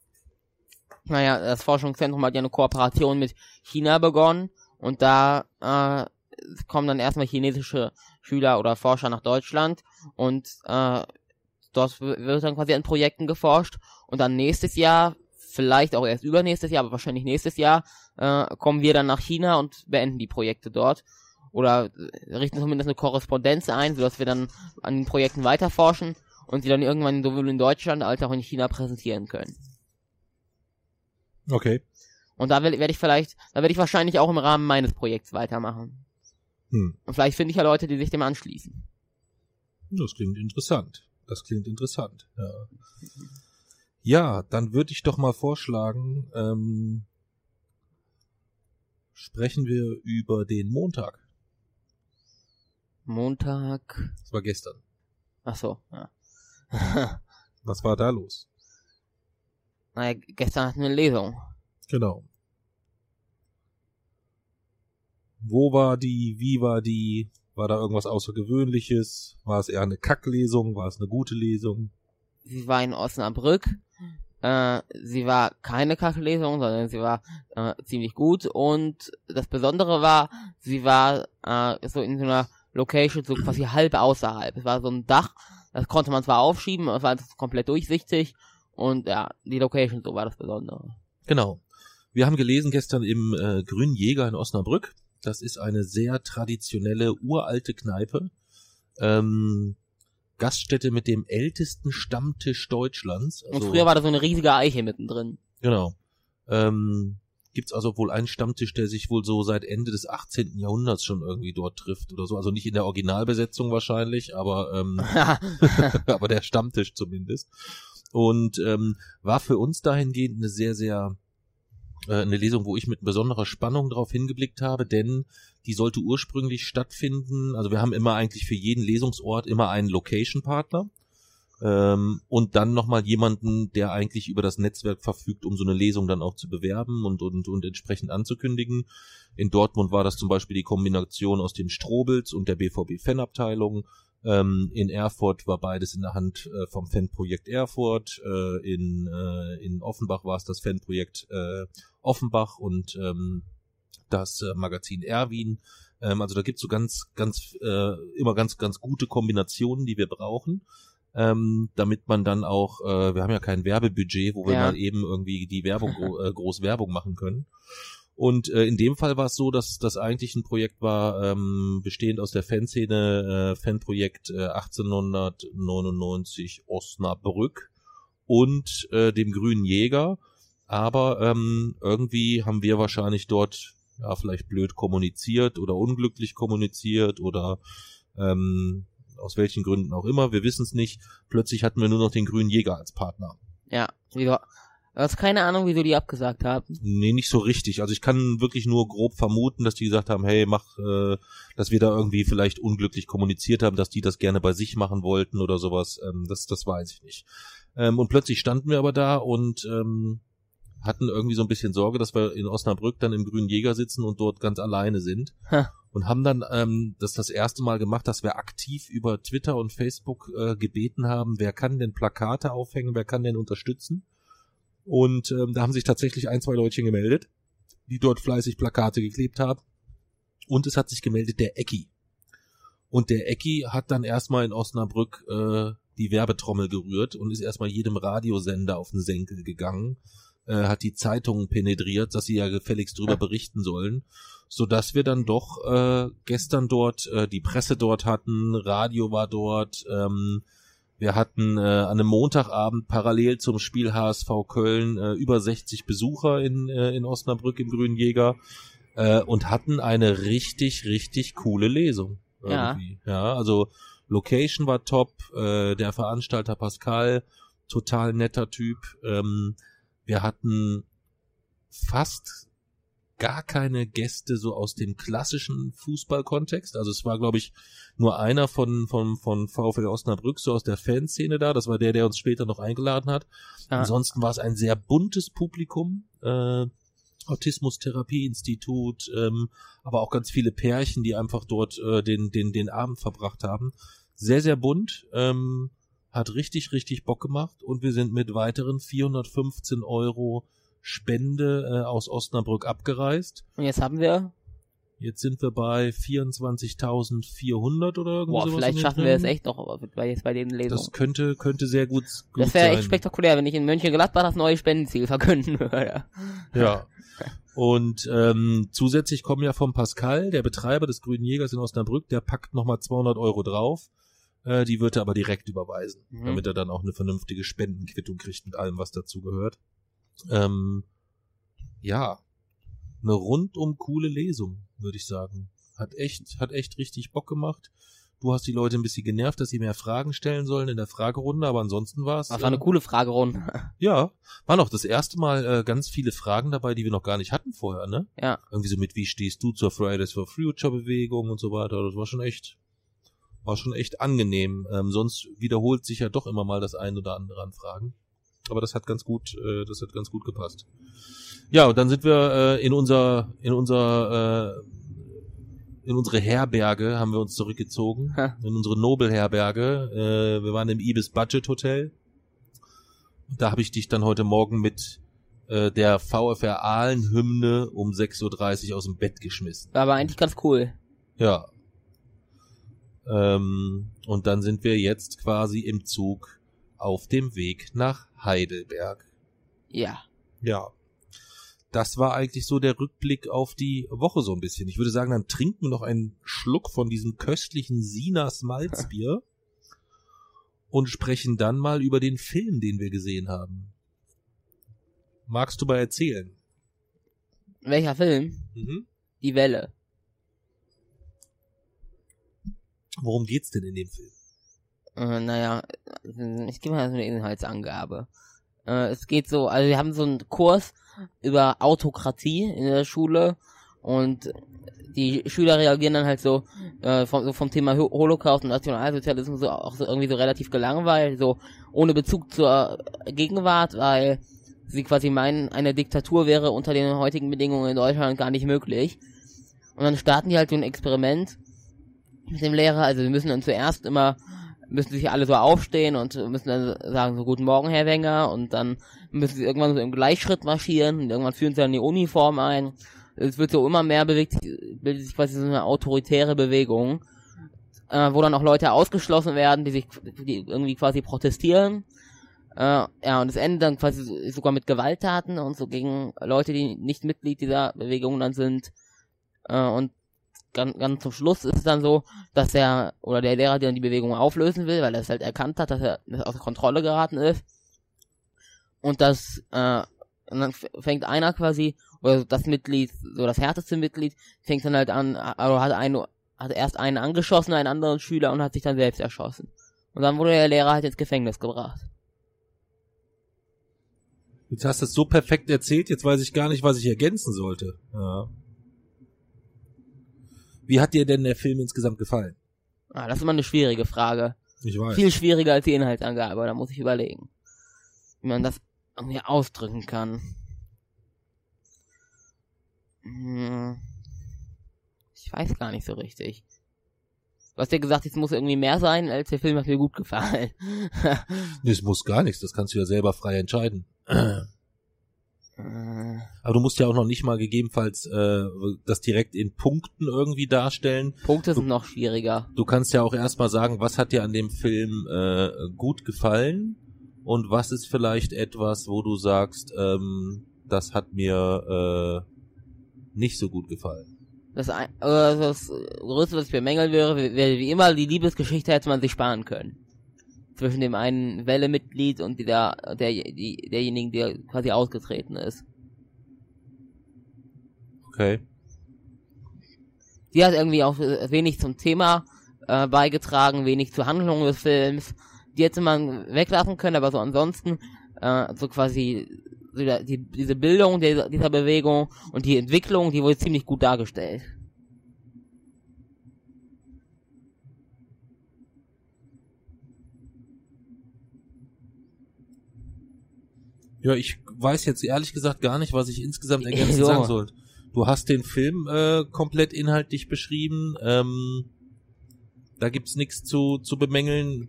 Naja, das Forschungszentrum hat ja eine Kooperation mit China begonnen und da äh, kommen dann erstmal chinesische Schüler oder Forscher nach Deutschland und äh, dort wird dann quasi an Projekten geforscht und dann nächstes Jahr, vielleicht auch erst übernächstes Jahr, aber wahrscheinlich nächstes Jahr, äh, kommen wir dann nach China und beenden die Projekte dort oder äh, richten zumindest eine Korrespondenz ein, sodass wir dann an den Projekten weiterforschen und sie dann irgendwann sowohl in Deutschland als auch in China präsentieren können. Okay. Und da werde ich vielleicht, da werde ich wahrscheinlich auch im Rahmen meines Projekts weitermachen. Hm. Und vielleicht finde ich ja Leute, die sich dem anschließen. Das klingt interessant. Das klingt interessant. Ja, ja dann würde ich doch mal vorschlagen, ähm, sprechen wir über den Montag. Montag. Das war gestern. Ach so, ja. Was war da los? naja, gestern hatten wir eine Lesung. Genau. Wo war die? Wie war die? War da irgendwas Außergewöhnliches? War es eher eine Kacklesung? War es eine gute Lesung? Sie war in Osnabrück. Äh, sie war keine Kacklesung, sondern sie war äh, ziemlich gut. Und das Besondere war, sie war äh, so in so einer Location so quasi halb außerhalb. Es war so ein Dach, das konnte man zwar aufschieben, aber es war komplett durchsichtig. Und ja, die Location so war das Besondere. Genau. Wir haben gelesen gestern im äh, Grünen Jäger in Osnabrück. Das ist eine sehr traditionelle, uralte Kneipe. Ähm, Gaststätte mit dem ältesten Stammtisch Deutschlands. Und früher war da so eine riesige Eiche mittendrin. Genau. Ähm, gibt's also wohl einen Stammtisch, der sich wohl so seit Ende des 18. Jahrhunderts schon irgendwie dort trifft oder so. Also nicht in der Originalbesetzung wahrscheinlich, aber, ähm, aber der Stammtisch zumindest. Und ähm, war für uns dahingehend eine sehr, sehr äh, eine Lesung, wo ich mit besonderer Spannung darauf hingeblickt habe, denn die sollte ursprünglich stattfinden. Also wir haben immer eigentlich für jeden Lesungsort immer einen Location-Partner ähm, und dann nochmal jemanden, der eigentlich über das Netzwerk verfügt, um so eine Lesung dann auch zu bewerben und, und, und entsprechend anzukündigen. In Dortmund war das zum Beispiel die Kombination aus den Strobels und der BVB-Fanabteilung. Ähm, in Erfurt war beides in der Hand äh, vom Fanprojekt Erfurt. Äh, in, äh, in Offenbach war es das Fanprojekt äh, Offenbach und ähm, das äh, Magazin Erwin. Ähm, also da gibt's so ganz, ganz, äh, immer ganz, ganz gute Kombinationen, die wir brauchen. Ähm, damit man dann auch, äh, wir haben ja kein Werbebudget, wo wir Ja. mal eben irgendwie die Werbung, äh, groß Werbung machen können. Und äh, in dem Fall war es so, dass das eigentlich ein Projekt war, ähm, bestehend aus der Fanszene, äh, Fanprojekt äh, 1899 Osnabrück und äh, dem Grünen Jäger. Aber ähm, irgendwie haben wir wahrscheinlich dort ja vielleicht blöd kommuniziert oder unglücklich kommuniziert oder ähm, aus welchen Gründen auch immer, wir wissen es nicht. Plötzlich hatten wir nur noch den Grünen Jäger als Partner. Ja, wieso? Du hast keine Ahnung, wieso die abgesagt haben. Nee, nicht so richtig. Also ich kann wirklich nur grob vermuten, dass die gesagt haben, hey, mach, äh, dass wir da irgendwie vielleicht unglücklich kommuniziert haben, dass die das gerne bei sich machen wollten oder sowas. Ähm, das, das weiß ich nicht. Ähm, und plötzlich standen wir aber da und ähm, hatten irgendwie so ein bisschen Sorge, dass wir in Osnabrück dann im Grünen Jäger sitzen und dort ganz alleine sind. Ha. Und haben dann ähm, das das erste Mal gemacht, dass wir aktiv über Twitter und Facebook äh, gebeten haben, wer kann denn Plakate aufhängen, wer kann denn unterstützen. Und ähm, da haben sich tatsächlich ein, zwei Leutchen gemeldet, die dort fleißig Plakate geklebt haben. Und es hat sich gemeldet der Ecki. Und der Ecki hat dann erstmal in Osnabrück äh, die Werbetrommel gerührt und ist erstmal jedem Radiosender auf den Senkel gegangen, äh, hat die Zeitungen penetriert, dass sie ja gefälligst drüber berichten sollen, so dass wir dann doch äh, gestern dort äh, die Presse dort hatten, Radio war dort, ähm, wir hatten äh, an einem Montagabend parallel zum Spiel HSV Köln äh, über 60 Besucher in, äh, in Osnabrück im Grünen Jäger äh, und hatten eine richtig, richtig coole Lesung. Ja. Irgendwie. Ja, also Location war top, äh, der Veranstalter Pascal, total netter Typ. Ähm, wir hatten fast gar keine Gäste so aus dem klassischen Fußballkontext. Also es war, glaube ich, nur einer von, von, von VfL Osnabrück, so aus der Fanszene da. Das war der, der uns später noch eingeladen hat. Ja. Ansonsten war es ein sehr buntes Publikum. Äh, Autismus-Therapie-Institut, ähm, aber auch ganz viele Pärchen, die einfach dort äh, den, den, den Abend verbracht haben. Sehr, sehr bunt, ähm, hat richtig, richtig Bock gemacht und wir sind mit weiteren 415 Euro Spende äh, aus Osnabrück abgereist. Und jetzt haben wir, Jetzt sind wir bei 24.400 oder irgendwas. boah, vielleicht schaffen wir es echt noch, aber bei, jetzt bei den Das Lesungen. könnte, könnte sehr gut, gut Das wäre echt spektakulär, wenn ich in Mönchengladbach das neue Spendenziel verkünden würde. Ja. Und ähm, zusätzlich kommen ja vom Pascal, der Betreiber des Grünen Jägers in Osnabrück, der packt nochmal 200 Euro drauf. Äh, die wird er aber direkt überweisen, Mhm. damit er dann auch eine vernünftige Spendenquittung kriegt mit allem, was dazu gehört. Ähm, ja, eine rundum coole Lesung, würde ich sagen. Hat echt, hat echt richtig Bock gemacht. Du hast die Leute ein bisschen genervt, dass sie mehr Fragen stellen sollen in der Fragerunde, aber ansonsten war es. Das war eine coole Fragerunde. Ja, waren auch das erste Mal äh, ganz viele Fragen dabei, die wir noch gar nicht hatten vorher, ne? Ja. Irgendwie so mit, wie stehst du zur Fridays for Future Bewegung und so weiter. Das war schon echt, war schon echt angenehm. Ähm, sonst wiederholt sich ja doch immer mal das ein oder andere an Fragen. aber das hat ganz gut, äh, das hat ganz gut gepasst. Ja, und dann sind wir äh, in unser, in unser, äh, in unsere Herberge haben wir uns zurückgezogen, Ha. in unsere Nobelherberge. Äh, wir waren im Ibis Budget Hotel. Da habe ich dich dann heute Morgen mit äh, der VfR Aalen Hymne um 6.30 Uhr aus dem Bett geschmissen. War aber eigentlich ganz cool. Ja. Ähm, und dann sind wir jetzt quasi im Zug auf dem Weg nach Heidelberg. Ja. Ja. Das war eigentlich so der Rückblick auf die Woche so ein bisschen. Ich würde sagen, dann trinken wir noch einen Schluck von diesem köstlichen Sinas Malzbier und sprechen dann mal über den Film, den wir gesehen haben. Magst du mal erzählen? Welcher Film? Mhm. Die Welle. Worum geht's denn in dem Film? Äh, naja, äh, ich gebe mal eine Inhaltsangabe. Äh, es geht so, also wir haben so einen Kurs über Autokratie in der Schule und die Schüler reagieren dann halt so, äh, vom, so vom Thema Ho- Holocaust und Nationalsozialismus so auch so irgendwie so relativ gelangweilt, so ohne Bezug zur Gegenwart, weil sie quasi meinen, eine Diktatur wäre unter den heutigen Bedingungen in Deutschland gar nicht möglich. Und dann starten die halt so ein Experiment mit dem Lehrer, also wir müssen dann zuerst immer müssen sich alle so aufstehen und müssen dann sagen so guten Morgen Herr Wenger und dann müssen sie irgendwann so im Gleichschritt marschieren und irgendwann führen sie dann die Uniform ein. Es wird so immer mehr bewegt, bildet sich quasi so eine autoritäre Bewegung, äh, wo dann auch Leute ausgeschlossen werden, die sich die irgendwie quasi protestieren. Äh, ja, und es endet dann quasi sogar mit Gewalttaten und so gegen Leute, die nicht Mitglied dieser Bewegung dann sind. Äh, und ganz, ganz zum Schluss ist es dann so, dass der oder der Lehrer, dann die Bewegung auflösen will, weil er es halt erkannt hat, dass er dass er außer Kontrolle geraten ist. Und das, äh, und dann fängt einer quasi, oder das Mitglied, so das härteste Mitglied, fängt dann halt an, also hat einen, hat erst einen angeschossen, einen anderen Schüler und hat sich dann selbst erschossen. Und dann wurde der Lehrer halt ins Gefängnis gebracht. Jetzt hast du es so perfekt erzählt, jetzt weiß ich gar nicht, was ich ergänzen sollte. Ja. Wie hat dir denn der Film insgesamt gefallen? Ah, das ist immer eine schwierige Frage. Ich weiß. Viel schwieriger als die Inhaltsangabe, da muss ich überlegen. Wie man das irgendwie ausdrücken kann. Hm. Ich weiß gar nicht so richtig. Du hast ja gesagt, jetzt muss irgendwie mehr sein, als der Film hat mir gut gefallen. Nee, es muss gar nichts, das kannst du ja selber frei entscheiden. Äh, Aber du musst ja auch noch nicht mal gegebenenfalls äh, das direkt in Punkten irgendwie darstellen. Punkte sind noch schwieriger. Du kannst ja auch erstmal sagen, was hat dir an dem Film äh, gut gefallen und was ist vielleicht etwas, wo du sagst, ähm, das hat mir äh, nicht so gut gefallen. Das, ein, äh, das Größte, was ich bemängeln wäre, wäre wie immer, die Liebesgeschichte hätte man sich sparen können. Zwischen dem einen Welle-Mitglied und der, der, die, derjenigen, der quasi ausgetreten ist. Okay. Die hat irgendwie auch äh, wenig zum Thema äh, beigetragen, wenig zur Handlung des Films. Die hätte man weglassen können, aber so ansonsten äh, so quasi die, diese Bildung dieser, dieser Bewegung und die Entwicklung, die wurde ziemlich gut dargestellt. Ja, ich weiß jetzt ehrlich gesagt gar nicht, was ich insgesamt ergänzend Jo. sagen soll. Du hast den Film äh, komplett inhaltlich beschrieben. Ähm, da gibt's nichts zu, zu bemängeln.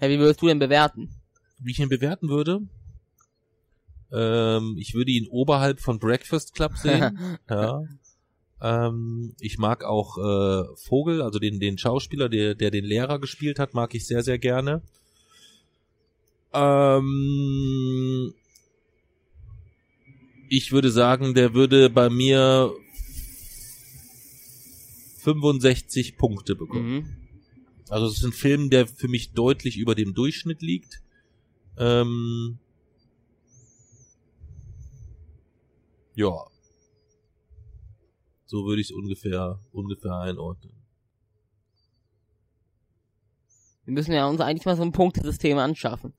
Ja, wie würdest du denn bewerten? Wie ich ihn bewerten würde? Ähm, ich würde ihn oberhalb von Breakfast Club sehen. ja. Ähm, ich mag auch äh, Vogel, also den, den Schauspieler, der, der den Lehrer gespielt hat, mag ich sehr, sehr gerne. Ähm, ich würde sagen, der würde bei mir 65 Punkte bekommen. Mhm. Also es ist ein Film, der für mich deutlich über dem Durchschnitt liegt. Ähm, ja. So würde ich es ungefähr, ungefähr einordnen. Wir müssen ja uns eigentlich mal so ein Punktesystem anschaffen.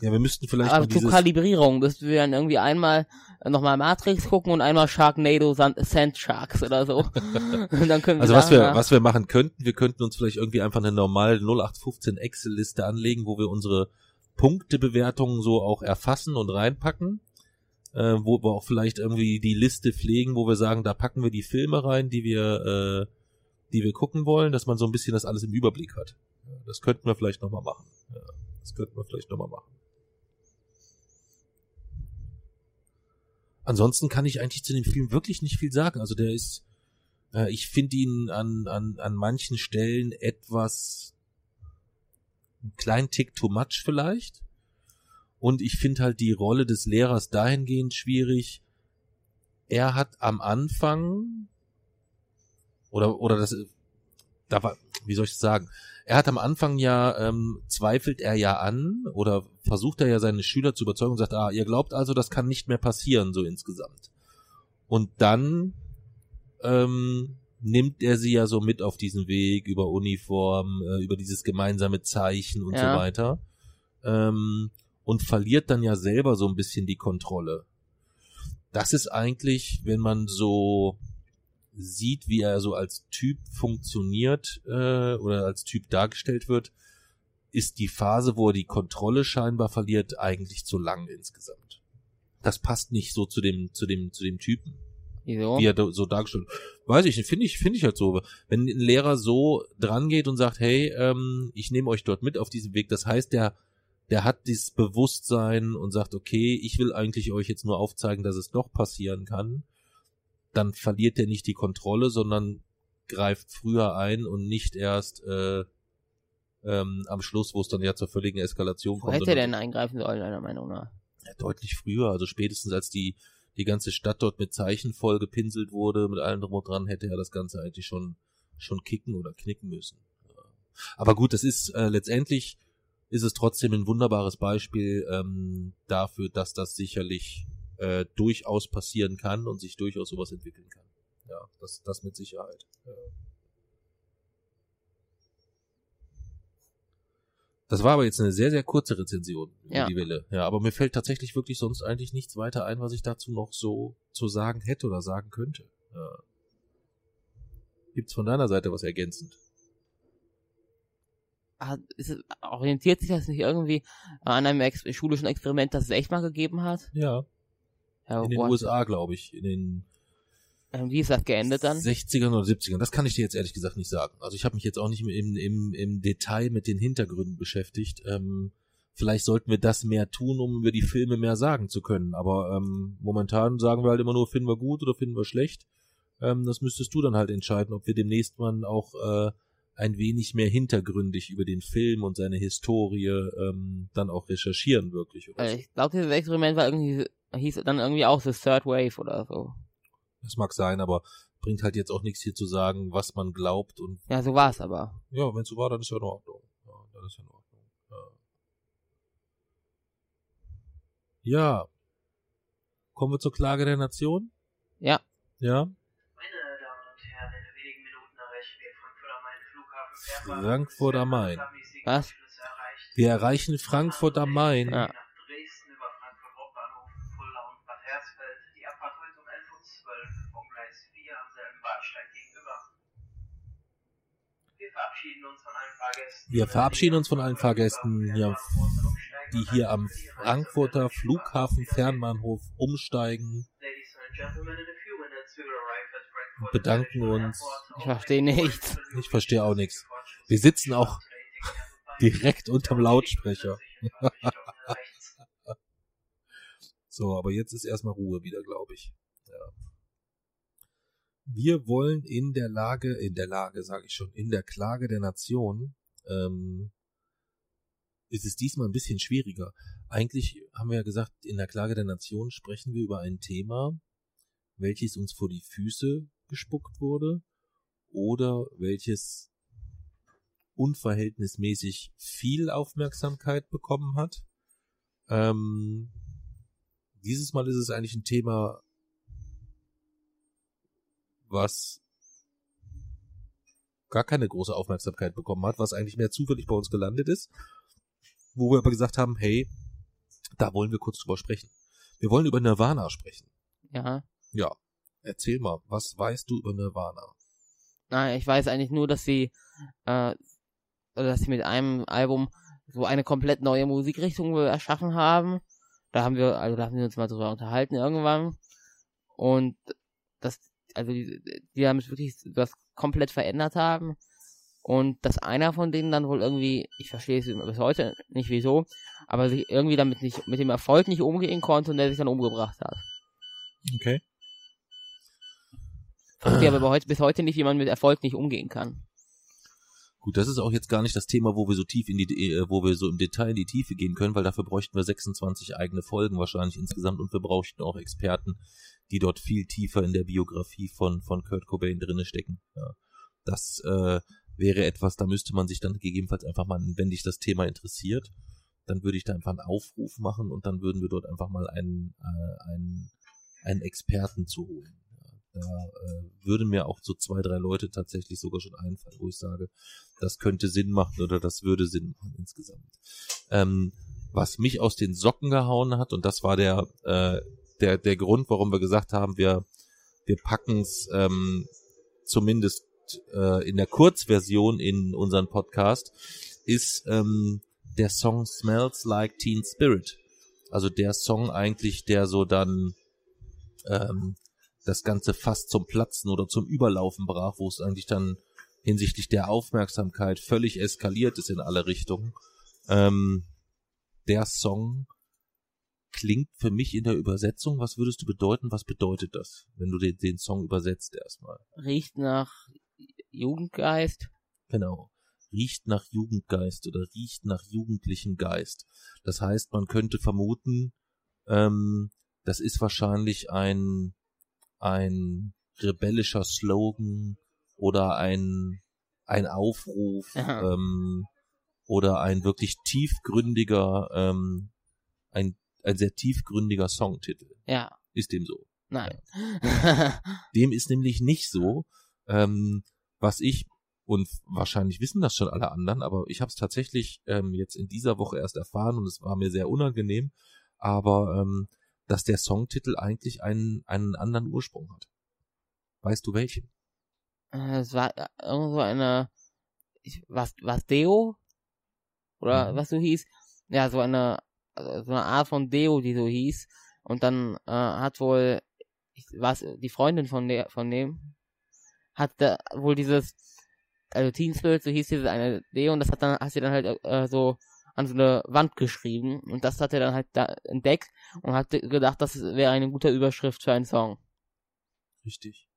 Ja, wir müssten vielleicht Aber mal zur dieses, Kalibrierung müssten wir dann irgendwie einmal äh, nochmal Matrix gucken und einmal Sharknado Sand, Sharks oder so. und dann können wir also was wir, was wir machen könnten, wir könnten uns vielleicht irgendwie einfach eine normale 0815 Excel-Liste anlegen, wo wir unsere Punktebewertungen so auch erfassen und reinpacken, äh, wo wir auch vielleicht irgendwie die Liste pflegen, wo wir sagen, da packen wir die Filme rein, die wir, äh, die wir gucken wollen, dass man so ein bisschen das alles im Überblick hat. Das könnten wir vielleicht nochmal machen. Ja, das könnten wir vielleicht nochmal machen. Ansonsten kann ich eigentlich zu dem Film wirklich nicht viel sagen. Also der ist, äh, ich finde ihn an, an, an manchen Stellen etwas, einen kleinen Tick too much vielleicht. Und ich finde halt die Rolle des Lehrers dahingehend schwierig. Er hat am Anfang, oder, oder das, da war, wie soll ich das sagen? Er hat am Anfang ja, ähm, zweifelt er ja an oder versucht er ja seine Schüler zu überzeugen und sagt, ah, ihr glaubt also, das kann nicht mehr passieren, so insgesamt. Und dann ähm, nimmt er sie ja so mit auf diesen Weg über Uniform, äh, über dieses gemeinsame Zeichen und Ja. so weiter. Ähm, und verliert dann ja selber so ein bisschen die Kontrolle. Das ist eigentlich, wenn man so sieht, wie er so als Typ funktioniert äh, oder als Typ dargestellt wird, ist die Phase, wo er die Kontrolle scheinbar verliert, eigentlich zu lang insgesamt. Das passt nicht so zu dem zu dem zu dem Typen, Wieso? wie er da- so dargestellt. wird. Weiß ich finde ich finde ich halt so. Wenn ein Lehrer so dran geht und sagt, hey, ähm, ich nehme euch dort mit auf diesem Weg, das heißt, der der hat dieses Bewusstsein und sagt, okay, ich will eigentlich euch jetzt nur aufzeigen, dass es doch passieren kann, dann verliert er nicht die Kontrolle, sondern greift früher ein und nicht erst äh, ähm, am Schluss, wo es dann ja zur völligen Eskalation Wo kommt. hätte er denn eingreifen sollen, deiner Meinung nach? ja, deutlich früher, also spätestens als die die ganze Stadt dort mit Zeichen voll gepinselt wurde, mit allem drum und dran, hätte er das Ganze eigentlich schon schon kicken oder knicken müssen. Aber gut, das ist äh, letztendlich ist es trotzdem ein wunderbares Beispiel ähm, dafür, dass das sicherlich äh, durchaus passieren kann und sich durchaus sowas entwickeln kann. Ja, das das mit Sicherheit. Das war aber jetzt eine sehr, sehr kurze Rezension über Ja. die Welle. Ja, aber mir fällt tatsächlich wirklich sonst eigentlich nichts weiter ein, was ich dazu noch so zu sagen hätte oder sagen könnte. Ja. Gibt's von deiner Seite was ergänzend? Hat, ist es, orientiert sich das nicht irgendwie an einem Ex schulischen Experiment, das es echt mal gegeben hat? Ja, Ja, in den what? USA, glaube ich, in den Ähm, Wie ist das geendet dann? 60ern oder 70ern. Das kann ich dir jetzt ehrlich gesagt nicht sagen. Also ich habe mich jetzt auch nicht im, im, im Detail mit den Hintergründen beschäftigt. Ähm, vielleicht sollten wir das mehr tun, um über die Filme mehr sagen zu können. Aber ähm, momentan sagen wir halt immer nur, finden wir gut oder finden wir schlecht. Ähm, das müsstest du dann halt entscheiden, ob wir demnächst mal auch äh, ein wenig mehr hintergründig über den Film und seine Historie ähm, dann auch recherchieren wirklich. Oder Äh, so. ich glaube, dieses Experiment war irgendwie, hieß dann irgendwie auch The Third Wave oder so. Das mag sein, aber bringt halt jetzt auch nichts hier zu sagen, was man glaubt und Ja, so war es aber. Ja, wenn es so war, dann ist ja in Ordnung. Ja, dann ist ja in Ordnung. Ja. ja. Kommen wir zur Klage der Nation? Ja. Ja. Frankfurt am Main. Was? Wir erreichen Frankfurt am Main. Ja. Nach Dresden über Frankfurt Hauptbahnhof, Fulda und Bad Hersfeld. Die Abfahrt heute 11.12 Uhr vom Gleis 4 am selben Bahnsteig gegenüber. Wir verabschieden uns von allen Fahrgästen. Wir verabschieden uns von allen Fahrgästen, ja, die hier am Frankfurter Flughafen Fernbahnhof umsteigen. Ladies and gentlemen, in a few minutes we will arrive at Frankfurt Bedanken uns. Ich verstehe nichts. Ich verstehe auch nichts. Wir sitzen auch direkt unterm Lautsprecher. So, aber jetzt ist erstmal Ruhe wieder, glaube ich. Ja. Wir wollen in der Lage, in der Lage, sage ich schon, in der Klage der Nation, ähm, ist es diesmal ein bisschen schwieriger. Eigentlich haben wir ja gesagt, in der Klage der Nation sprechen wir über ein Thema, welches uns vor die Füße gespuckt wurde oder welches unverhältnismäßig viel Aufmerksamkeit bekommen hat. Ähm, dieses Mal ist es eigentlich ein Thema, was gar keine große Aufmerksamkeit bekommen hat, was eigentlich mehr zufällig bei uns gelandet ist, wo wir aber gesagt haben, hey, da wollen wir kurz drüber sprechen. Wir wollen über Nirvana sprechen. Ja. Ja, erzähl mal, was weißt du über Nirvana? Nein, ich weiß eigentlich nur, dass sie, äh, oder dass sie mit einem Album so eine komplett neue Musikrichtung erschaffen haben. Da haben wir, also da haben wir uns mal drüber unterhalten irgendwann. Und das, also die, die damit wirklich das komplett verändert haben. Und dass einer von denen dann wohl irgendwie, ich verstehe es bis heute nicht wieso, aber sich irgendwie damit nicht, mit dem Erfolg nicht umgehen konnte und der sich dann umgebracht hat. Okay. Ich verstehe aber heute, bis heute nicht, wie man mit Erfolg nicht umgehen kann. Gut, das ist auch jetzt gar nicht das Thema, wo wir so tief in die, äh, wo wir so im Detail in die Tiefe gehen können, weil dafür bräuchten wir 26 eigene Folgen wahrscheinlich insgesamt und wir bräuchten auch Experten, die dort viel tiefer in der Biografie von, von Kurt Cobain drinne stecken. Ja. Das äh, wäre etwas, da müsste man sich dann gegebenenfalls einfach mal, wenn dich das Thema interessiert, dann würde ich da einfach einen Aufruf machen und dann würden wir dort einfach mal einen, äh, einen, einen Experten zu holen. Da äh, würde mir auch so zwei, drei Leute tatsächlich sogar schon einfallen, wo ich sage, das könnte Sinn machen oder das würde Sinn machen insgesamt. Ähm, was mich aus den Socken gehauen hat, und das war der, äh, der, der Grund, warum wir gesagt haben, wir, wir packen es ähm, zumindest äh, in der Kurzversion in unseren Podcast, ist ähm, der Song Smells Like Teen Spirit. Also der Song eigentlich, der so dann ähm, das Ganze fast zum Platzen oder zum Überlaufen brach, wo es eigentlich dann hinsichtlich der Aufmerksamkeit völlig eskaliert ist in alle Richtungen. Ähm, der Song klingt für mich in der Übersetzung, was würdest du bedeuten, was bedeutet das, wenn du den, den Song übersetzt erstmal? Riecht nach Jugendgeist. Genau. Riecht nach Jugendgeist oder riecht nach jugendlichem Geist. Das heißt, man könnte vermuten, ähm, das ist wahrscheinlich ein ein rebellischer Slogan oder ein, ein Aufruf ähm, oder ein wirklich tiefgründiger, ähm, ein, ein sehr tiefgründiger Songtitel. Ja. Ist dem so? Nein. Ja. dem ist nämlich nicht so, ähm, was ich und wahrscheinlich wissen das schon alle anderen, aber ich habe es tatsächlich ähm, jetzt in dieser Woche erst erfahren und es war mir sehr unangenehm. Aber ähm, dass der Songtitel eigentlich einen, einen anderen Ursprung hat. Weißt du welchen? Äh, es war äh, irgendwo eine, was, was Deo? Oder mhm. was so hieß? Ja, so eine, also so eine Art von Deo, die so hieß. Und dann äh, hat wohl, was, die Freundin von der, von dem, hat da wohl dieses, also Teen Spirit, so hieß diese eine Deo, und das hat dann, hat sie dann halt äh, so an so eine Wand geschrieben und das hat er dann halt da entdeckt und hat gedacht, das wäre eine gute Überschrift für einen Song. Richtig.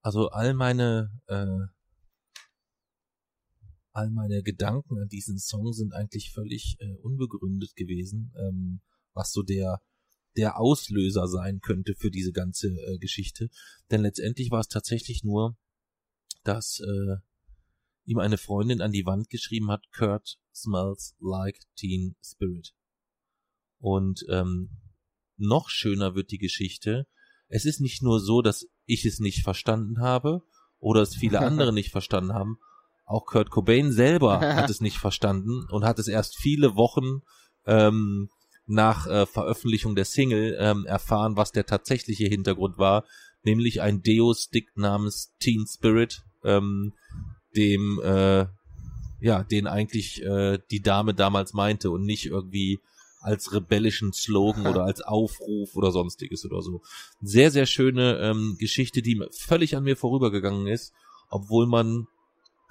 Also all meine äh, all meine Gedanken an diesen Song sind eigentlich völlig äh, unbegründet gewesen, ähm, was so der der Auslöser sein könnte für diese ganze äh, Geschichte. Denn letztendlich war es tatsächlich nur, dass äh, ihm eine Freundin an die Wand geschrieben hat, Kurt smells like Teen Spirit. Und ähm, noch schöner wird die Geschichte. Es ist nicht nur so, dass ich es nicht verstanden habe oder es viele andere nicht verstanden haben. Auch Kurt Cobain selber hat es nicht verstanden und hat es erst viele Wochen ähm, nach äh, Veröffentlichung der Single ähm, erfahren, was der tatsächliche Hintergrund war, nämlich ein Deo-Stick namens Teen Spirit, ähm, dem äh, ja, den eigentlich äh, die Dame damals meinte und nicht irgendwie als rebellischen Slogan oder als Aufruf oder sonstiges oder so. Sehr, sehr schöne ähm, Geschichte, die völlig an mir vorübergegangen ist, obwohl man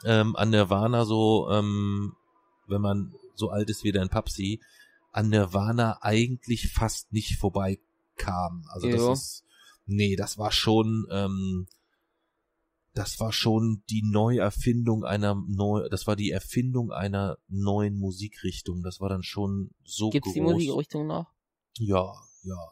ähm, an Nirvana so, ähm, wenn man so alt ist wie dein Papsi, an Nirvana eigentlich fast nicht vorbeikam. Also das jo. ist, nee, das war schon, ähm, das war schon die Neuerfindung einer neu, das war die Erfindung einer neuen Musikrichtung. Das war dann schon so Gibt's groß. die Musikrichtung noch? Ja, ja,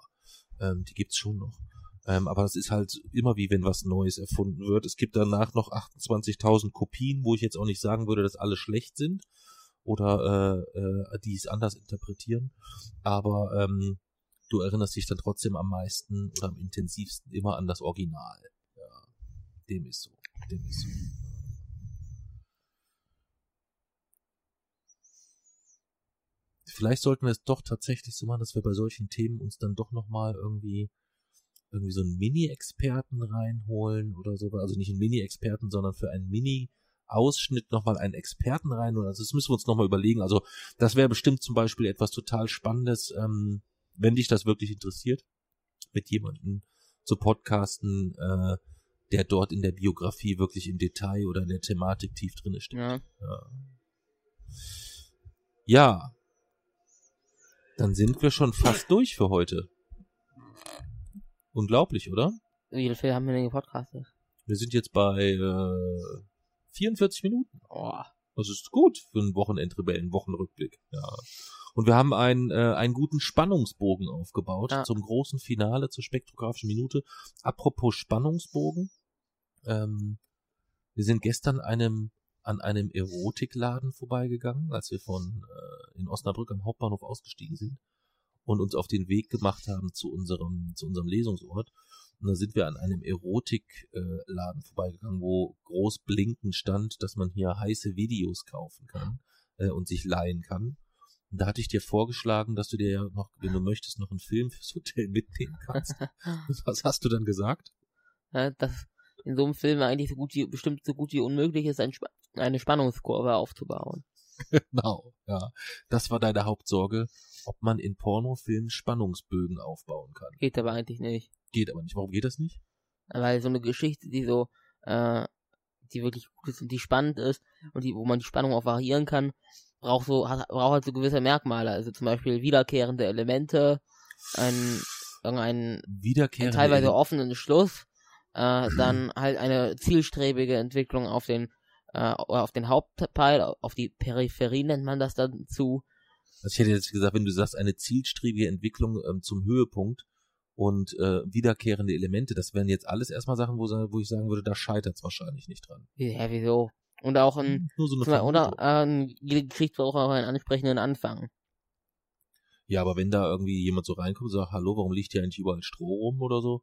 ähm, die gibt's schon noch. Ähm, aber das ist halt immer wie wenn was Neues erfunden wird. Es gibt danach noch 28.000 Kopien, wo ich jetzt auch nicht sagen würde, dass alle schlecht sind oder äh, äh, die es anders interpretieren. Aber ähm, du erinnerst dich dann trotzdem am meisten oder am intensivsten immer an das Original. Dem ist so. Dem ist so. Vielleicht sollten wir es doch tatsächlich so machen, dass wir bei solchen Themen uns dann doch nochmal irgendwie irgendwie so einen Mini-Experten reinholen oder so. Also nicht einen Mini-Experten, sondern für ein Mini Ausschnitt nochmal einen Experten rein. Und also das müssen wir uns nochmal überlegen. Also das wäre bestimmt zum Beispiel etwas total Spannendes, ähm, wenn dich das wirklich interessiert, mit jemandem zu podcasten, äh, der dort in der Biografie wirklich im Detail oder in der Thematik tief drinne steht. Ja. Ja. ja. Dann sind wir schon fast durch für heute. Unglaublich, oder? Wie viel haben wir denn gepodcastet? Wir sind jetzt bei äh, 44 Minuten. Oh. Das ist gut für einen Wochenendrebellen-Wochenrückblick. Ja. Und wir haben einen, äh, einen guten Spannungsbogen aufgebaut Ja. zum großen Finale zur spektrographischen Minute. Apropos Spannungsbogen. Ähm, wir sind gestern einem, an einem Erotikladen vorbeigegangen, als wir von äh, in Osnabrück am Hauptbahnhof ausgestiegen sind und uns auf den Weg gemacht haben zu unserem, zu unserem Lesungsort. Und da sind wir an einem Erotikladen vorbeigegangen, wo groß blinkend stand, dass man hier heiße Videos kaufen kann äh, und sich leihen kann. Und da hatte ich dir vorgeschlagen, dass du dir ja noch, wenn du möchtest, noch einen Film fürs Hotel mitnehmen kannst. Was hast du dann gesagt? Ja, dass in so einem Film eigentlich so gut wie, bestimmt so gut wie unmöglich ist, ein, eine Spannungskurve aufzubauen. Genau, ja. Das war deine Hauptsorge, ob man in Pornofilmen Spannungsbögen aufbauen kann. Geht aber eigentlich nicht. Geht aber nicht. Warum geht das nicht? Weil so eine Geschichte, die so, äh, die wirklich gut ist und die spannend ist und die, wo man die Spannung auch variieren kann, braucht so, hat, braucht halt so gewisse Merkmale. Also zum Beispiel wiederkehrende Elemente, ein, irgendein einen Wiederkehrende teilweise Ele- offenen Schluss, äh, dann halt eine zielstrebige Entwicklung auf den äh, auf den Hauptteil, auf die Peripherie nennt man das dann zu. Also ich hätte jetzt gesagt, wenn du sagst, eine zielstrebige Entwicklung ähm, zum Höhepunkt und äh, wiederkehrende Elemente, das wären jetzt alles erstmal Sachen, wo, wo ich sagen würde, da scheitert es wahrscheinlich nicht dran. Ja, wieso? Und auch ein, Nur so eine oder Vermutung. äh, jede Geschichte braucht auch einen ansprechenden Anfang. Ja, aber wenn da irgendwie jemand so reinkommt und sagt, hallo, warum liegt hier eigentlich überall Stroh rum oder so?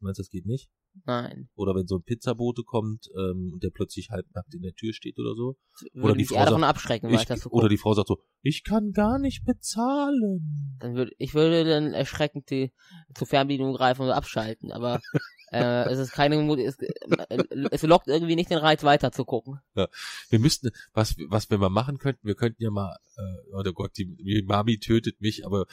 Meinst du, das geht nicht? Nein. Oder wenn so ein Pizzabote kommt ähm, und der plötzlich halbnackt in der Tür steht oder so? Würde die mich Frau davon sagt, abschrecken, Ich, zu oder die Frau sagt so, ich kann gar nicht bezahlen. Dann würde, ich würde dann erschreckend die, zur Fernbedienung greifen und abschalten, aber äh, es ist keine Mut, es, äh, es lockt irgendwie nicht den Reiz weiter zu gucken. Wir müssten, was, was wir mal machen könnten, wir könnten ja mal, äh, oh Gott, die, die Mami tötet mich, aber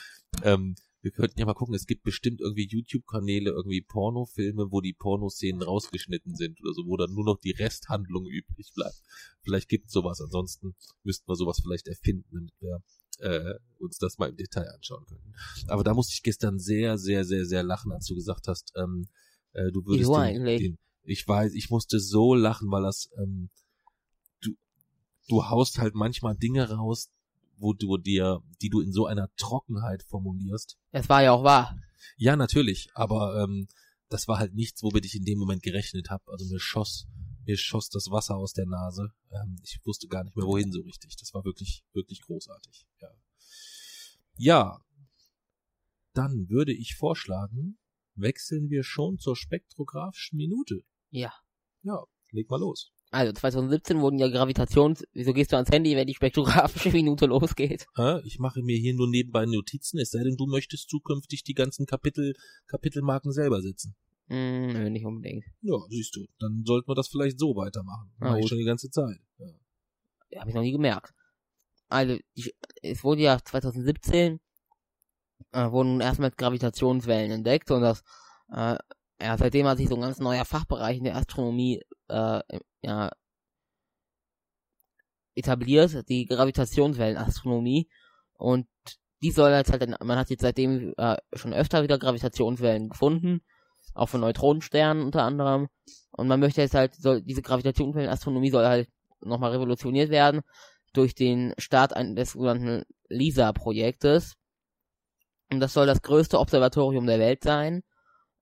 ähm, wir könnten ja mal gucken, es gibt bestimmt irgendwie YouTube-Kanäle, irgendwie Pornofilme, wo die Pornoszenen rausgeschnitten sind oder so, wo dann nur noch die Resthandlung übrig bleibt. Vielleicht gibt's sowas, ansonsten müssten wir sowas vielleicht erfinden, damit wir äh, uns das mal im Detail anschauen können. Aber da musste ich gestern sehr, sehr, sehr, sehr lachen, als du gesagt hast, ähm, äh, du würdest Wieso den, den, ich weiß, ich musste so lachen, weil das, ähm, du, du haust halt manchmal Dinge raus, wo du dir, die du in so einer Trockenheit formulierst. Es war ja auch wahr. Ja, natürlich, aber ähm, das war halt nichts, womit ich in dem Moment gerechnet habe. Also mir schoss, mir schoss das Wasser aus der Nase. Ähm, ich wusste gar nicht mehr, wohin so richtig. Das war wirklich, wirklich großartig. Ja. Ja. Dann würde ich vorschlagen, wechseln wir schon zur spektrographischen Minute. Ja. Ja, leg mal los. Also 2017 wurden ja Gravitations... Wieso gehst du ans Handy, wenn die spektrographische Minute losgeht? Hä? Ich mache mir hier nur nebenbei Notizen, es sei denn, du möchtest zukünftig die ganzen Kapitel, Kapitelmarken selber setzen. Hm, nö, nicht unbedingt. Ja, siehst du. Dann sollten wir das vielleicht so weitermachen. Na Mach ich schon die ganze Zeit. Ja. Habe ich noch nie gemerkt. Also, die, es wurde ja 2017 äh, wurden erstmals Gravitationswellen entdeckt und das äh, ja, seitdem hat sich so ein ganz neuer Fachbereich in der Astronomie äh, ja, etabliert, die Gravitationswellenastronomie und die soll jetzt halt, man hat jetzt seitdem äh, schon öfter wieder Gravitationswellen gefunden, auch von Neutronensternen unter anderem und man möchte jetzt halt, soll, diese Gravitationswellenastronomie soll halt nochmal revolutioniert werden durch den Start ein, des sogenannten LISA-Projektes. Und das soll das größte Observatorium der Welt sein.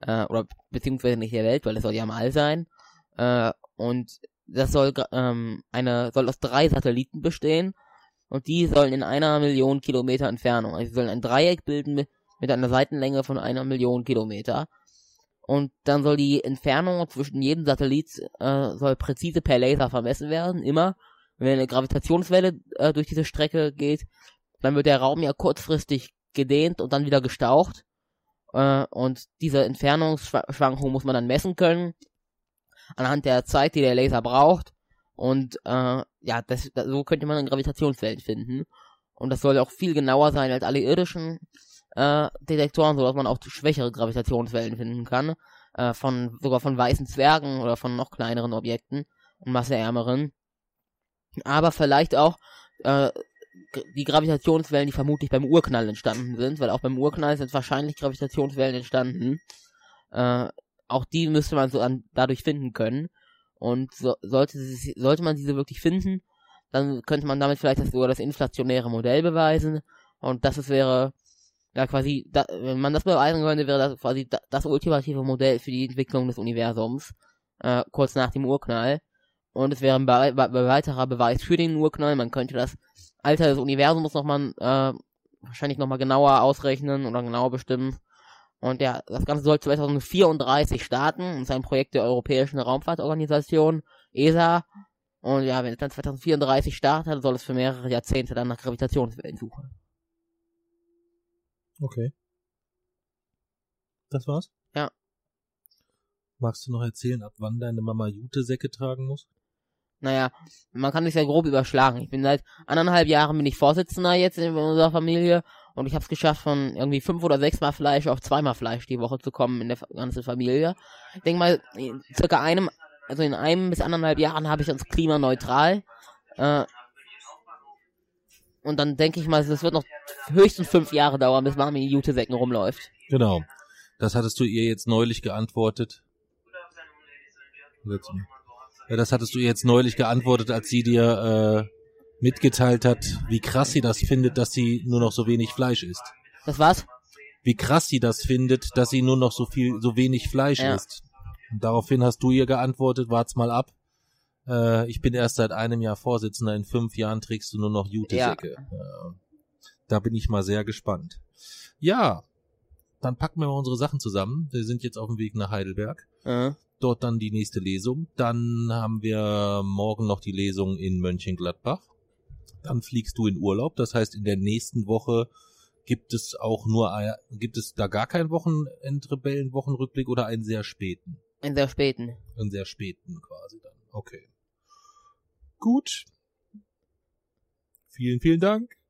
Äh, oder beziehungsweise nicht der Welt, weil es soll ja am All sein. Äh, und das soll ähm, eine soll aus drei Satelliten bestehen. Und die sollen in einer Million Kilometer Entfernung, also sie sollen ein Dreieck bilden mit, mit einer Seitenlänge von einer Million Kilometer. Und dann soll die Entfernung zwischen jedem Satellit äh, soll präzise per Laser vermessen werden, immer. Wenn eine Gravitationswelle äh, durch diese Strecke geht, dann wird der Raum ja kurzfristig gedehnt und dann wieder gestaucht. Äh, und diese Entfernungsschwankung muss man dann messen können. Anhand der Zeit, die der Laser braucht. Und äh, ja, das, das, so könnte man dann Gravitationswellen finden. Und das soll auch viel genauer sein als alle irdischen äh, Detektoren, sodass man auch schwächere Gravitationswellen finden kann. Äh, von sogar von weißen Zwergen oder von noch kleineren Objekten und masseärmeren. Aber vielleicht auch äh, die Gravitationswellen, die vermutlich beim Urknall entstanden sind, weil auch beim Urknall sind wahrscheinlich Gravitationswellen entstanden. Äh, auch die müsste man so an, dadurch finden können. Und so, sollte, sie, sollte man diese wirklich finden, dann könnte man damit vielleicht das, sogar das inflationäre Modell beweisen. Und das ist, wäre, ja quasi, da, wenn man das beweisen könnte, wäre das quasi da, das ultimative Modell für die Entwicklung des Universums, äh, kurz nach dem Urknall. Und es wäre ein be weiterer Beweis für den Urknall. Man könnte das Alter des Universums nochmal, äh, wahrscheinlich nochmal genauer ausrechnen oder genauer bestimmen. Und ja, das Ganze soll 2034 starten und ist ein Projekt der Europäischen Raumfahrtorganisation, ESA. Und ja, wenn es dann 2034 startet, soll es für mehrere Jahrzehnte dann nach Gravitationswellen suchen. Okay. Das war's? Ja. Magst du noch erzählen, ab wann deine Mama Jutesäcke tragen muss? Naja, man kann sich ja grob überschlagen. Ich bin seit anderthalb Jahren bin ich Vorsitzender jetzt in unserer Familie und ich habe es geschafft, von irgendwie fünf oder sechs Mal Fleisch auf zweimal Fleisch die Woche zu kommen in der ganzen Familie. Ich denke mal, in circa einem, also in einem bis anderthalb Jahren habe ich uns klimaneutral. Äh, und dann denke ich mal, es wird noch höchstens fünf Jahre dauern, bis Mami Jutesäcken rumläuft. Genau. Das hattest du ihr jetzt neulich geantwortet. Ja, das hattest du ihr jetzt neulich geantwortet, als sie dir äh, mitgeteilt hat, wie krass sie das findet, dass sie nur noch so wenig Fleisch isst. Das war's? Wie krass sie das findet, dass sie nur noch so viel, so wenig Fleisch Ja. isst. Und daraufhin hast du ihr geantwortet, wart's mal ab. Äh, ich bin erst seit einem Jahr Vorsitzender, in fünf Jahren trägst du nur noch Jutesäcke. Ja. Da bin ich mal sehr gespannt. Ja, dann packen wir mal unsere Sachen zusammen. Wir sind jetzt auf dem Weg nach Heidelberg. Äh, Dort dann die nächste Lesung. Dann haben wir morgen noch die Lesung in Mönchengladbach. Dann fliegst du in Urlaub. Das heißt, in der nächsten Woche gibt es auch nur, gibt es da gar keinen Wochenendrebellen-Wochenrückblick oder einen sehr späten? in sehr späten. Einen sehr späten quasi dann. Okay. Gut. Vielen, vielen Dank.